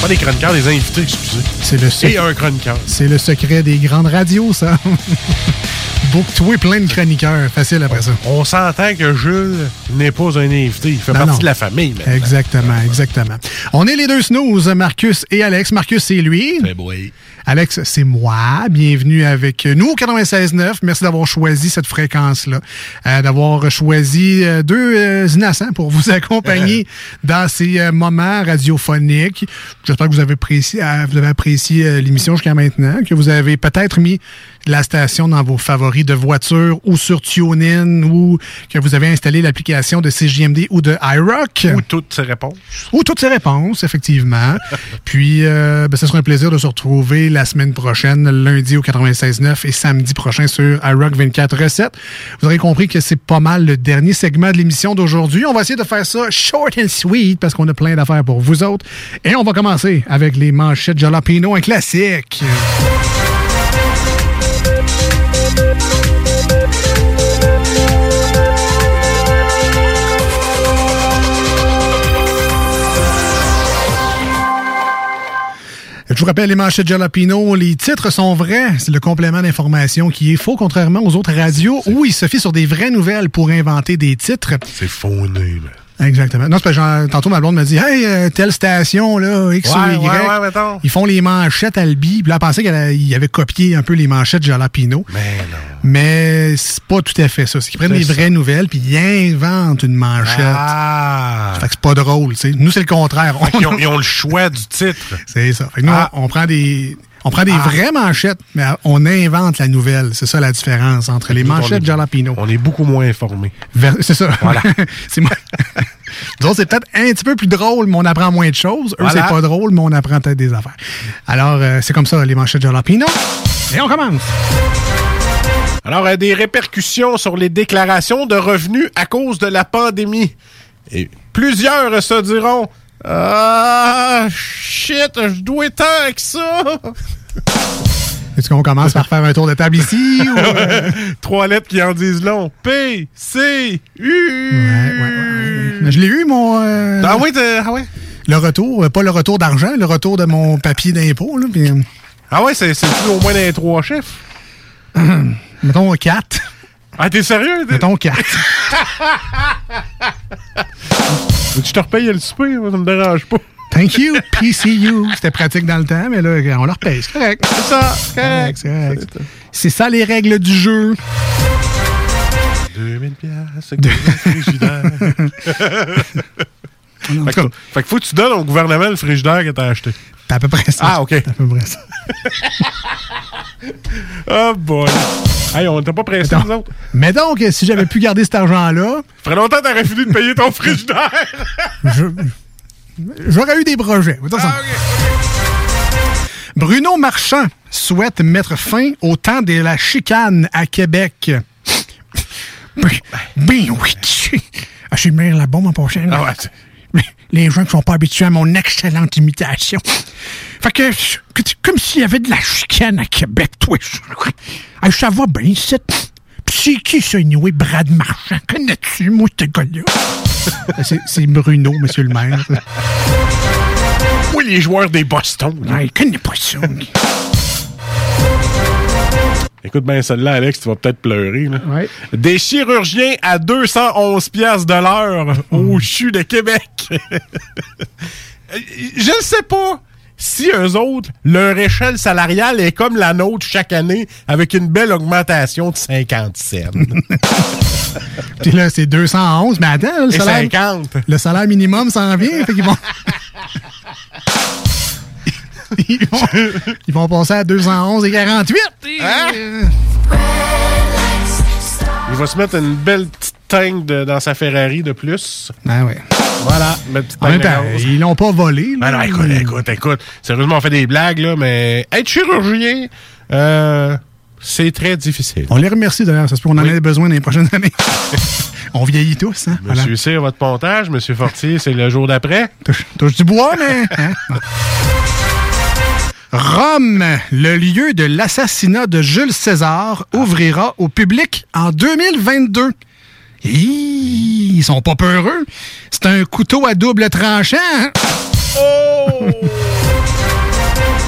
Pas des chroniqueurs, des invités, excusez. C'est le Et secret. un chroniqueur. C'est le secret des grandes radios, ça. (laughs) Book-toi plein de chroniqueurs. Facile après ça. On s'entend que Jules n'est pas un invité. Il fait Non, partie non. de la famille, maintenant. Exactement, exactement. On est les deux snooze, Marcus et Alex. Marcus, c'est lui. C'est boy. Alex, c'est moi. Bienvenue avec nous au 96.9. Merci d'avoir choisi cette fréquence-là, euh, d'avoir choisi euh, deux euh, innocents pour vous (laughs) accompagner dans ces euh, moments radiophoniques. J'espère que vous avez apprécié, euh, vous avez apprécié euh, l'émission jusqu'à maintenant, que vous avez peut-être mis la station dans vos favoris de voiture ou sur TuneIn ou que vous avez installé l'application de CJMD ou de iRock? Ou toutes ces réponses. Ou toutes ces réponses, effectivement. (laughs) Puis, euh, ben, ce sera un plaisir de se retrouver la semaine prochaine, lundi au 96.9 et samedi prochain sur iRock 24 recettes. Vous aurez compris que c'est pas mal le dernier segment de l'émission d'aujourd'hui. On va essayer de faire ça short and sweet parce qu'on a plein d'affaires pour vous autres. Et on va commencer avec les manchettes Jalapino, un classique. Je vous rappelle les manchettes Jalapino, les titres sont vrais. C'est le complément d'information qui est faux, contrairement aux autres radios où il se fie sur des vraies nouvelles pour inventer des titres. C'est fauné, là. Exactement. Non, c'est parce que tantôt ma blonde m'a dit Hey, euh, telle station, là, X Ouais, ou Y. ouais. Ils font les manchettes Albi. Puis là, elle pensait qu'il avait copié un peu les manchettes Jalapino. Mais non. Mais c'est pas tout à fait ça. C'est qu'ils prennent des ça. vraies nouvelles puis ils inventent une manchette. Ah! Fait que c'est pas drôle, tu sais. Nous, c'est le contraire. Fait qu'ils ont, ils ont le choix du titre. C'est ça. Fait que nous, Ah. on prend des. On prend des Ah. vraies manchettes, mais on invente la nouvelle. C'est ça la différence entre les manchettes est- Jalapino. On est beaucoup moins informés. C'est ça. Voilà. (laughs) c'est (laughs) c'est peut-être un petit peu plus drôle, mais on apprend moins de choses. Eux, Voilà. c'est pas drôle, mais on apprend peut-être des affaires. Alors, euh, c'est comme ça, les manchettes Jalapino. Et on commence. Alors, euh, des répercussions sur les déclarations de revenus à cause de la pandémie. Et plusieurs se diront Ah, shit, je dois tant avec ça. Est-ce qu'on commence par faire un tour de table ici? ou, (laughs) euh, Trois lettres qui en disent long. P, C, U. Ouais, ouais, ouais. Je l'ai eu, mon. euh, Ah oui, ah ouais. Le retour, euh, pas le retour d'argent, le retour de mon papier d'impôt. là, Ah ouais, c'est au moins dans les trois chiffres? (clears throat) mettons 4. Ah, t'es sérieux? Mettons 4. Tu te repayes le souper, moi, ça me dérange pas. Thank you, PCU. C'était pratique dans le temps, mais là, on leur paye. C'est correct. C'est ça, c'est correct. C'est correct. C'est ça les règles du jeu. 2000 piastres, que le frigidaire. (laughs) fait, que, fait que faut que tu donnes au gouvernement le frigidaire que t'as acheté. C'est à peu près ça. Ah, OK. C'est à peu près ça. (laughs) oh boy. Hey, on n'était pas pressés, nous autres. Mais donc, si j'avais pu garder cet argent-là, Ça ferait longtemps que t'aurais fini de payer ton frigidaire. (laughs) j'aurais eu des projets. Ah, Attends, Bruno Marchand souhaite mettre fin au temps de la chicane à Québec. Ben, (laughs) ben oui. Ah, Je suis bien la bombe en prochaine. Ah Les gens qui sont pas habitués à mon excellente imitation. Fait que, comme s'il y avait de la chicane à Québec, toi. Ça va bien, c'est. C'est qui ça, anyway, Brad Marchand? Connais-tu, moi, ce gars-là? (laughs) C'est- Bruno, monsieur le maire. Oui, les joueurs des Boston. Ah, il connaît pas ça. Écoute bien celle-là, Alex, tu vas peut-être pleurer. là. Des chirurgiens à 211 piastres de l'heure au CHU de Québec. (laughs) Je ne sais pas si eux autres, leur échelle salariale est comme la nôtre chaque année avec une belle augmentation de 50 cents. (laughs) Puis là, c'est 211. Mais attends, le Et salaire, 50. le salaire minimum s'en vient. Fait qu'ils vont... (laughs) ils, vont, ils vont passer à 211 et 48. Hein? Il va se mettre une belle petite tank de- dans sa Ferrari de plus. Ah ouais. Voilà, En même temps, ils l'ont pas volé. Ben non, écoute, écoute, écoute. Sérieusement, on fait des blagues, là, mais être chirurgien, euh, c'est très difficile. On les remercie d'ailleurs. Ça se peut qu'on en ait besoin dans les prochaines années. (laughs) on vieillit tous. Hein? Voilà. Monsieur Cyr, votre pontage. Monsieur Fortier, c'est le jour d'après. Touche du bois, mais. (laughs) hein? Rome, le lieu de l'assassinat de Jules César, ouvrira au public en 2022. Hi, Ils sont pas peureux. C'est un couteau à double tranchant. hein?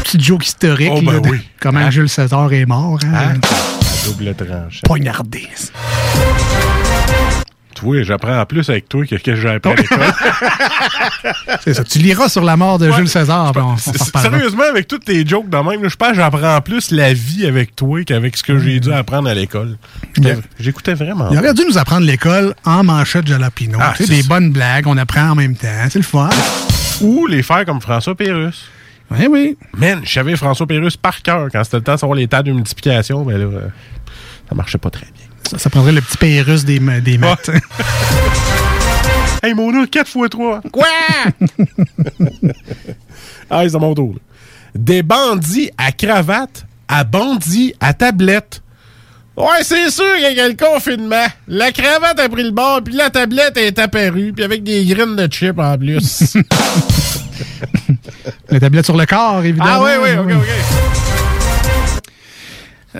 Petit joke historique. Oh, ben là, oui. Comment Hein? Jules César est mort. hein? Hein? À double tranche. Poignardé. Toi, j'apprends en plus avec toi que, que j'ai appris à l'école. (laughs) C'est ça. Tu liras sur la mort de Ouais. Jules César. on- on. Sérieusement, avec toutes tes jokes de même, je pense que j'apprends plus la vie avec toi qu'avec ce que j'ai dû apprendre à l'école. J'écoutais vraiment. Il aurait dû nous apprendre l'école en manchette jalapino. Ah, tu sais, c'est des ça. bonnes blagues, on apprend en même temps. C'est le fun. Ou les faire comme François Pérus. Oui, oui. Man, je savais François Pérus par cœur quand c'était le temps de savoir les tables de multiplication, mais là, euh, ça marchait pas très bien. Ça, ça prendrait le petit Pérus des, des maths. (laughs) Hey, Mona, 4 x 3. Quoi? (laughs) ah, c'est à mon tour. là. Des bandits à cravate à bandits à tablette. Ouais, c'est sûr qu'il y a le confinement. La cravate a pris le bord, puis la tablette est apparue, puis avec des graines de chip en plus. (laughs) La tablette sur le corps, évidemment. ah oui, oui, ok, ok.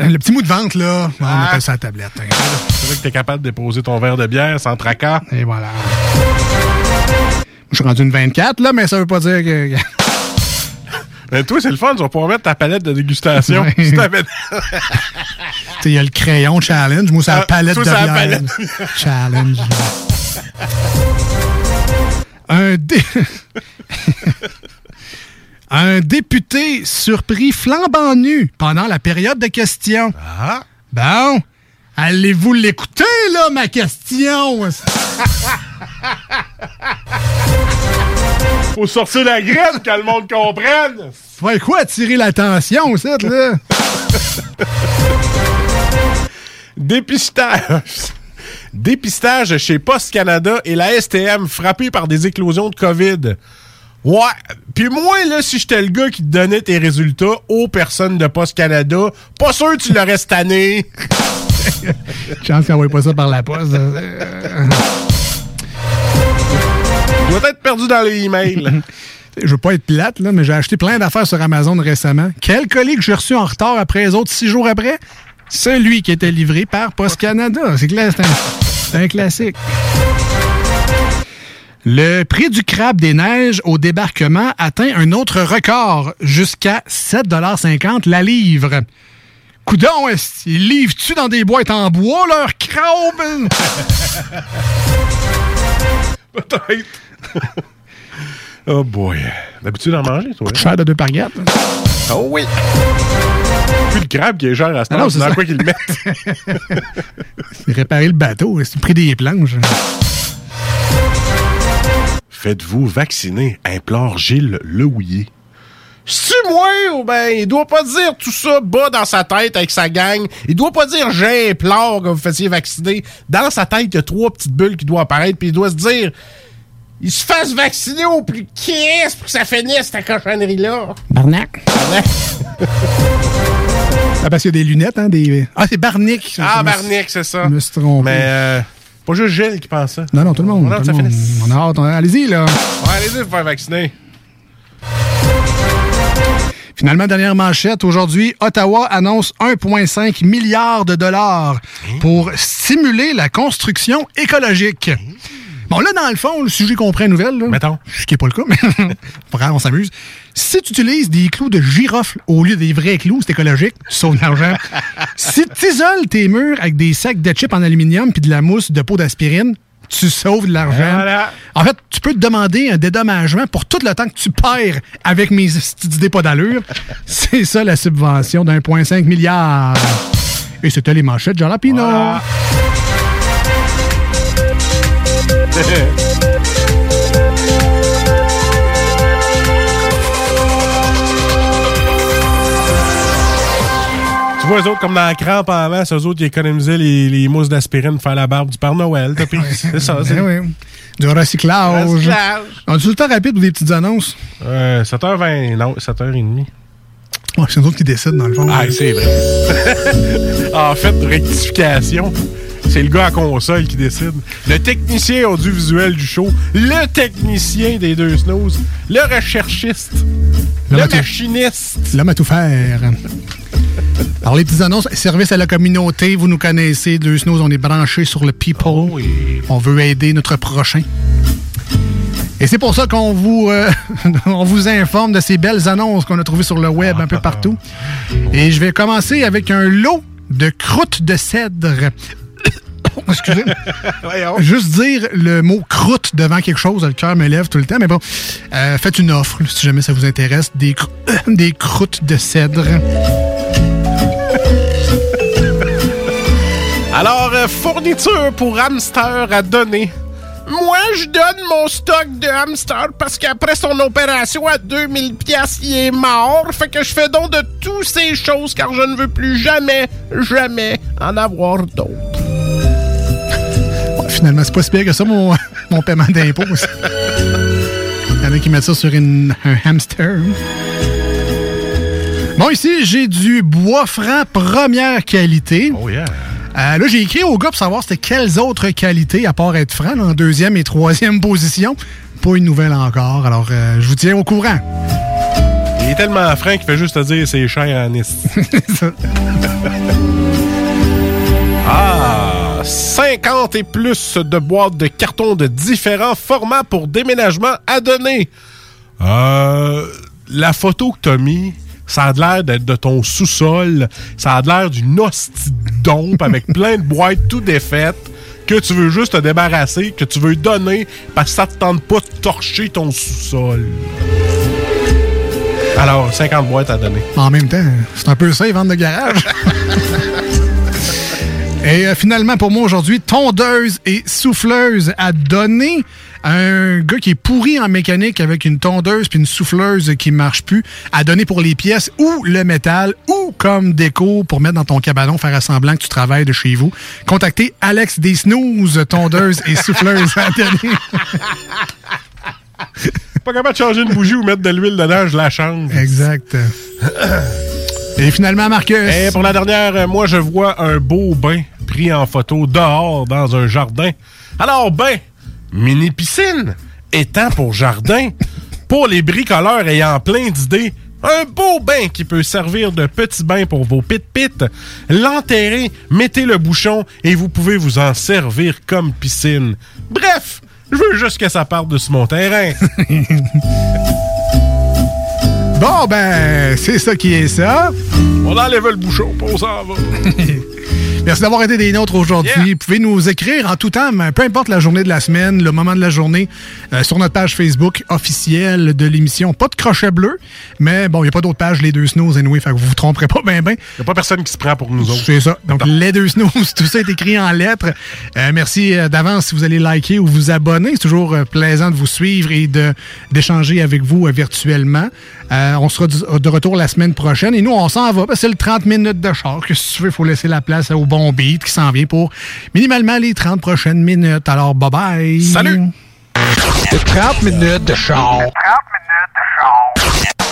Euh, Le petit mou de ventre, là, on Ah. appelle ça la tablette. hein. C'est vrai que t'es capable de déposer ton verre de bière sans tracas. Et voilà. Je suis rendu une 24, là, mais ça veut pas dire que... (laughs) Mais toi, c'est le fun, tu vas pouvoir mettre ta palette de dégustation. Ouais. Si il y a le crayon challenge. Moi, c'est la Ah, palette de bière. palette. (laughs) challenge. Un dé... (laughs) Un député surpris flambant nu pendant la période de questions. Ah. Bon, allez-vous l'écouter, là, ma question? (laughs) Faut sortir la graine que le monde comprenne. Ouais, quoi attirer l'attention, ça, là? (laughs) Dépistage. Dépistage chez Post Canada et la STM frappés par des éclosions de COVID. Ouais. Puis moi, là, si j'étais le gars qui te donnait tes résultats aux personnes de Post Canada, pas sûr que tu l'aurais cette année. (laughs) Chance qu'on voit pas ça par la poste. (laughs) Il doit être perdu dans les emails. (laughs) Je veux pas être plate, là, mais j'ai acheté plein d'affaires sur Amazon récemment. Quel colis que j'ai reçu en retard après les autres six jours après? Celui qui était livré par Post Canada. C'est clair, c'est un, c'est un classique. Le prix du crabe des neiges au débarquement atteint un autre record, jusqu'à 7,50 la livre. Coudon, est-ce- ils livrent-tu dans des boîtes en bois, leur crabe? (laughs) Peut-être. (laughs) oh boy. D'habitude d'en manger, toi. Cher de deux par gâte. Oh oui. Puis le crabe qui est genre à ce Ah temps, c'est dans quoi qu'ils le mettent. (laughs) Réparer le bateau, c'est pris des planches. Faites-vous vacciner, implore Gilles Lehouillier. C'est moi ou ben il doit pas dire tout ça bas dans sa tête avec sa gang. Il doit pas dire j'implore que vous fassiez vacciner. Dans sa tête, il y a trois petites bulles qui doivent apparaître puis il doit se dire il se fasse vacciner au plus qu'est-ce pour que ça finisse cette cochonnerie là. Barnac. Ah, parce qu'il y a des lunettes, hein? Des... Ah, c'est Barnick. Ah Barnick, c'est ça. Je me suis trompé. Mais euh, pas juste Gilles qui pense ça. Non, non, tout le monde. On a hâte ça monde. On a hâte. on Allez-y, là. Ouais, allez-y vous faire vacciner. Finalement, dernière manchette. Aujourd'hui, Ottawa annonce 1,5 milliard de dollars pour stimuler la construction écologique. Bon, là, dans le fond, si j'ai compris la nouvelle, là, ce qui n'est pas le cas, mais (laughs) grave, on s'amuse. Si tu utilises des clous de girofle au lieu des vrais clous, c'est écologique, tu sauves de l'argent. si tu isoles tes murs avec des sacs de chips en aluminium puis de la mousse de peau d'aspirine, tu sauves de l'argent. Voilà. En fait, tu peux te demander un dédommagement pour tout le temps que tu perds avec mes idées pas d'allure. C'est ça la subvention d'un point 5 milliard. Et c'était les manchettes de Jalapino. (laughs) Tu vois, eux autres, comme dans la crampe avant, c'est eux autres qui économisaient les, les mousses d'aspirine pour faire la barbe du Père Noël. T'as pris- (laughs) C'est ça, c'est Ben oui. Du recyclage. Recyclage. On a tout le temps rapide ou des petites annonces? Euh, 7h20, non, 7h30. Ouais, c'est nous autres qui décident, dans le fond. Ah, c'est vrai. (laughs) en fait, rectification. C'est le gars à console qui décide. Le technicien audiovisuel du show, le technicien des deux snooze, le recherchiste, le machiniste. L'homme à tout faire. Alors, les petites annonces, service à la communauté, vous nous connaissez. Deux Snows, on est branchés sur le people. On veut aider notre prochain. Et c'est pour ça qu'on vous, euh, (laughs) on vous informe de ces belles annonces qu'on a trouvées sur le web un peu (laughs) partout. Et je vais commencer avec un lot de croûtes de cèdre. Excusez. (laughs) Juste dire le mot croûte devant quelque chose, le cœur me lève tout le temps. Mais bon, euh, faites une offre si jamais ça vous intéresse. Des, cr- des croûtes de cèdre. (laughs) Alors, euh, fourniture pour hamster à donner. Moi, je donne mon stock de hamster parce qu'après son opération à 2000 pièces, il est mort. Fait que je fais don de toutes ces choses car je ne veux plus jamais, jamais en avoir d'autres. Finalement, c'est pas si pire que ça, mon, (laughs) mon paiement d'impôt. Il y en a qui mettent ça sur une- un hamster. Bon, ici, j'ai du bois franc première qualité. Oh yeah. Euh, là, j'ai écrit au gars pour savoir c'était quelles autres qualités, à part être franc, là, en deuxième et troisième (laughs) position. Pas une nouvelle encore, alors euh, je vous tiens au courant. Il est tellement franc qu'il fait juste te dire c'est cher en esti. (laughs) Ah, 50 et plus de boîtes de carton de différents formats pour déménagement à donner. Euh, la photo que t'as mis, ça a l'air d'être de ton sous-sol. Ça a l'air d'une hostie dompe avec (laughs) plein de boîtes tout défaites que tu veux juste te débarrasser, que tu veux donner parce que ça te tente pas de torcher ton sous-sol. Alors, 50 boîtes à donner. En même temps, c'est un peu ça, les ventes de garage. (laughs) Et euh, finalement, pour moi aujourd'hui, tondeuse et souffleuse à donner à un gars qui est pourri en mécanique avec une tondeuse puis une souffleuse qui marche plus, à donner pour les pièces ou le métal ou comme déco pour mettre dans ton cabanon, faire à semblant que tu travailles de chez vous. Contactez Alex des Snooze, tondeuse et souffleuse à donner. Pas capable de changer une bougie ou mettre de l'huile dedans, je la change. Exact. (clears throat) Et finalement, Marcus. Et pour la dernière, euh, moi, je vois un beau bain pris en photo dehors dans un jardin. Alors, bain, mini piscine, étang pour jardin, (laughs) pour les bricoleurs ayant plein d'idées, un beau bain qui peut servir de petit bain pour vos pit-pit. L'enterrez, mettez le bouchon et vous pouvez vous en servir comme piscine. Bref, je veux juste que ça parte de sur mon terrain. (laughs) Bon, ben, c'est ça qui est ça. On enlève le bouchon, pour ça. va. (laughs) Merci d'avoir été des nôtres aujourd'hui. Vous pouvez nous écrire en tout temps, peu importe la journée de la semaine, le moment de la journée, euh, sur notre page Facebook officielle de l'émission. Pas de crochet bleu, mais bon, il n'y a pas d'autre page, les deux snooze, anyway, fait que vous vous tromperez pas ben ben. Il n'y a pas personne qui se prend pour nous autres. C'est ça. Donc, les deux snooze, tout ça est écrit en lettres. Euh, merci euh, d'avance si vous allez liker ou vous abonner. C'est toujours plaisant de vous suivre et d'échanger avec vous virtuellement. Euh, on sera de retour la semaine prochaine. Et nous, on s'en va. C'est le 30 minutes de char. Que si tu veux, il faut laisser la place au bon beat qui s'en vient pour minimalement les 30 prochaines minutes. Alors, bye bye. Salut! 30 minutes de char. 30 minutes de char.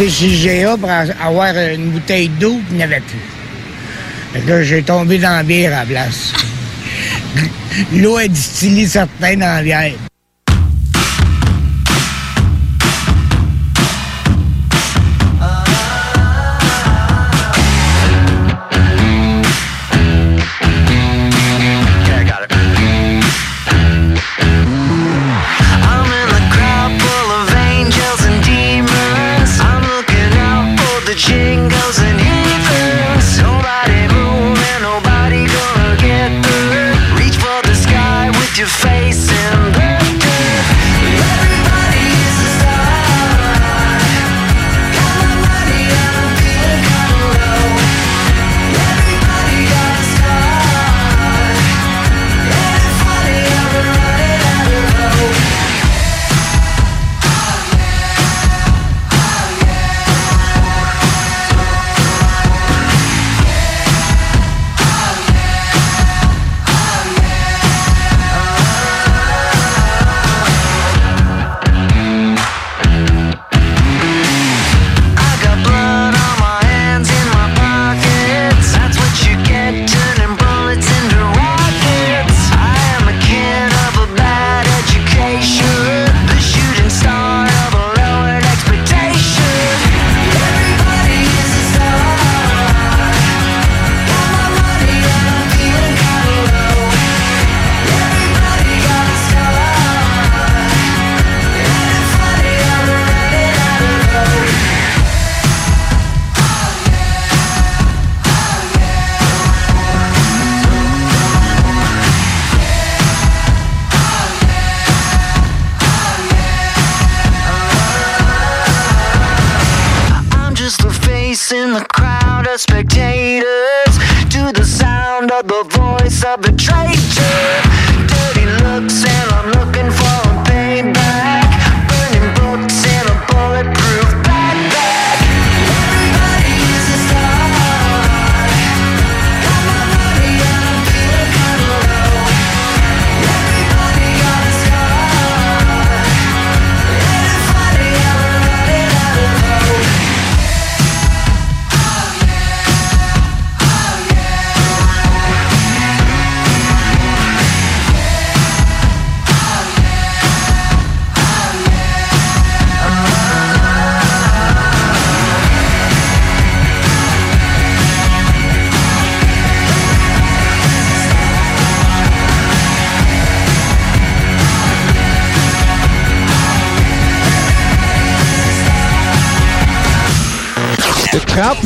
été chez GA pour avoir une bouteille d'eau qu'il n'y avait plus. Que j'ai tombé dans la bière à la place. (laughs) L'eau est distillée certains dans la bière.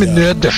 De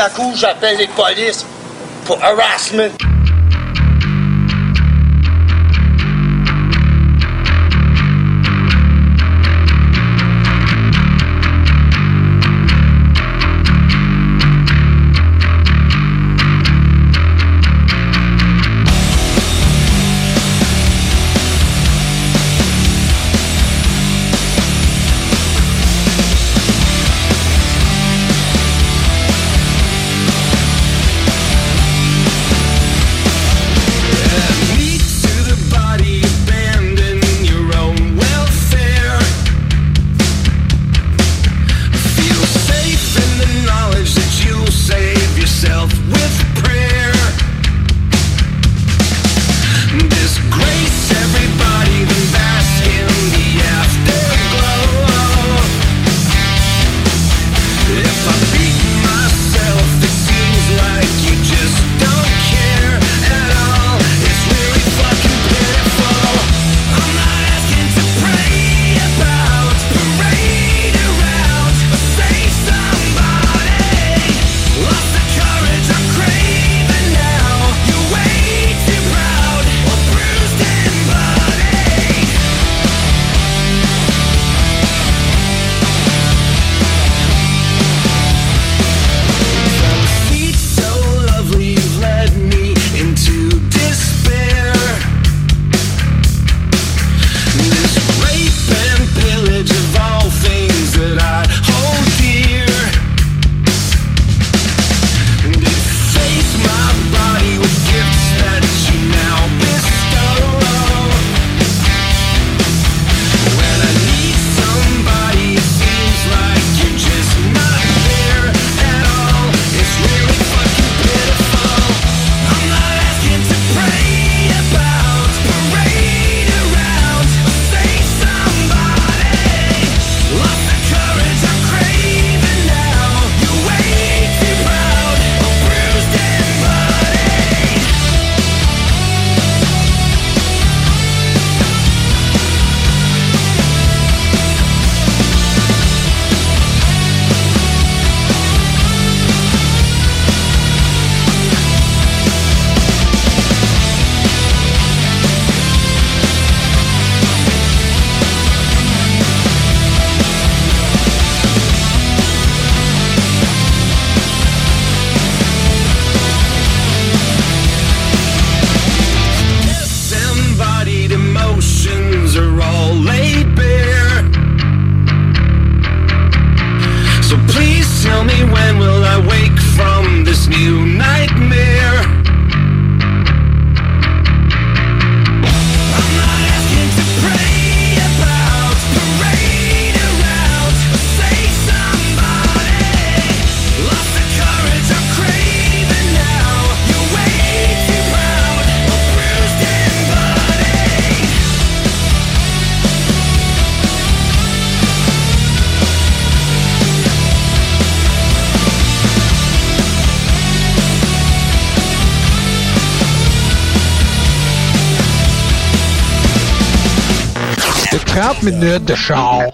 la couche, j'appelle les polices pour harassment. Minuten Schau.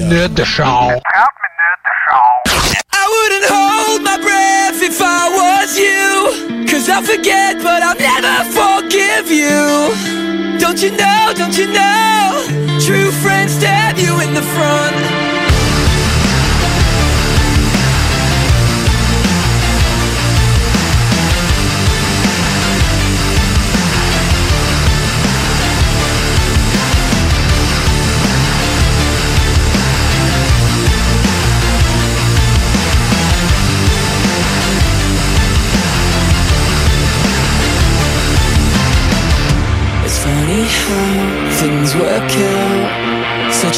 minuut de show. 30 show. I wouldn't hold my breath if I was you. Cause I forget, but I'll never forgive you. Don't you know, don't you know? True friends stab you in the front.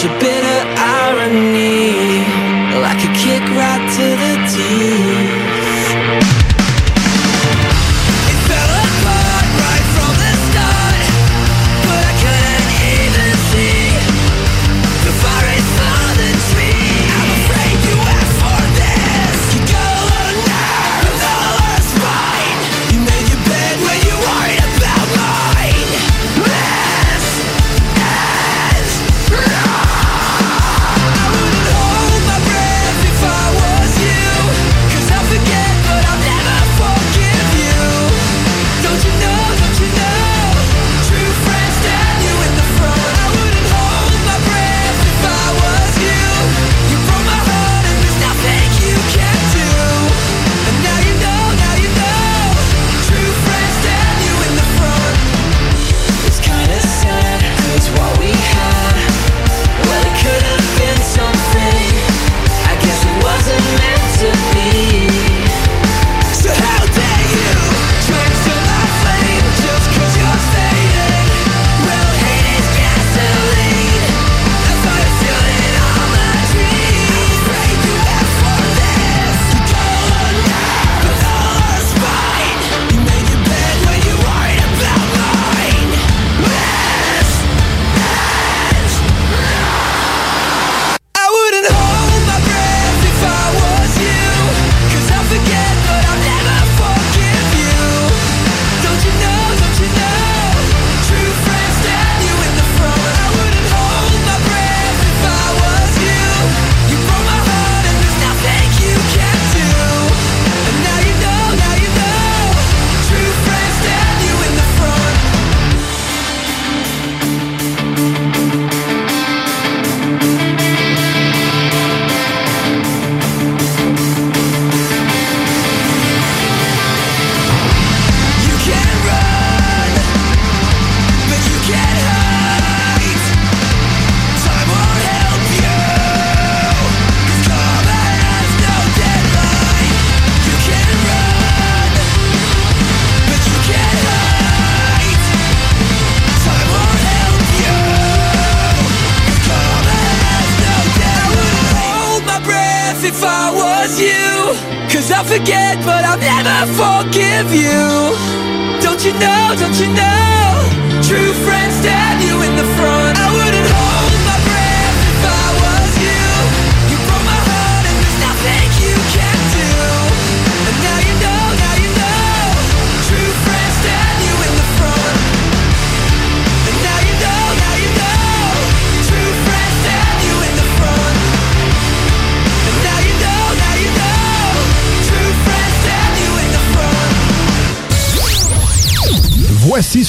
should be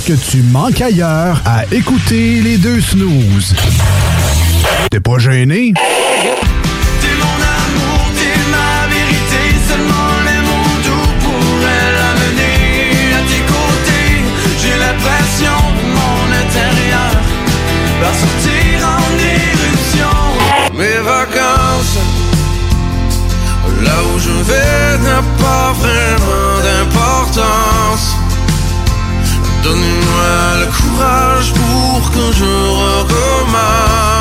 que tu manques ailleurs à écouter les deux snooze. T'es pas gêné? T'es mon amour, t'es ma vérité, seulement les mots doux pourraient l'amener à tes côtés. J'ai l'impression que mon intérieur va sortir en éruption. Mes vacances, là où je vais, n'a pas vraiment d'importance. Donnez-moi le courage pour que je recommence.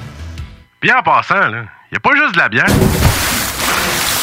Bien en passant, là, y a pas juste de la bière.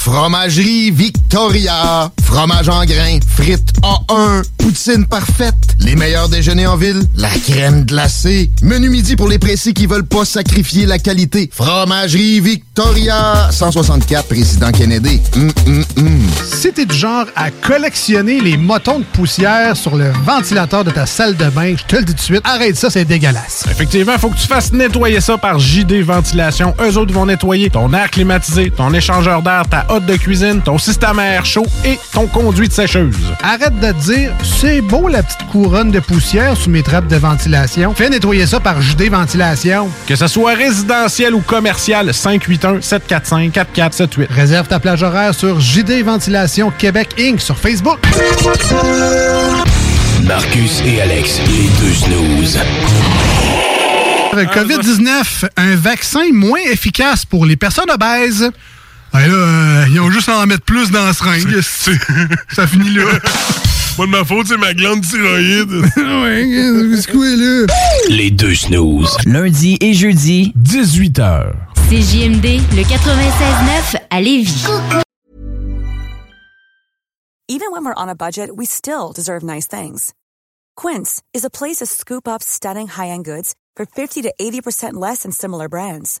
Fromagerie Victoria. Fromage en grains, frites A1, poutine parfaite, les meilleurs déjeuners en ville, la crème glacée, menu midi pour les pressés qui veulent pas sacrifier la qualité, fromagerie Victoria, 164 Président Kennedy. Hum, hum, hum. Si t'es du genre à collectionner les motons de poussière sur le ventilateur de ta salle de bain, je te le dis tout de suite, arrête ça, c'est dégueulasse. Effectivement, faut que tu fasses nettoyer ça par JD Ventilation. Eux autres vont nettoyer ton air climatisé, ton échangeur d'air, ta hotte de cuisine, ton système à air chaud et ton conduit de sécheuse. Arrête de te dire, c'est beau la petite couronne de poussière sous mes trappes de ventilation. Fais nettoyer ça par JD Ventilation. Que ce soit résidentiel ou commercial, 581-745-4478. Réserve ta plage horaire sur JD Ventilation Québec Inc. sur Facebook. Marcus et Alex, les deux snooze. COVID-19, un vaccin moins efficace pour les personnes obèses. Ben là, euh, ils ont juste à en mettre plus dans la seringue. (laughs) Ça finit là. (laughs) Pas de ma faute, c'est ma glande thyroïde. (laughs) ouais, c'est quoi là? Les deux snooze. Lundi et jeudi, 18h. C'est JMD, le 96.9 à Lévis. Even when we're on a budget, we still deserve nice things. Quince is a place to scoop up stunning high-end goods for 50 to 80% less than similar brands.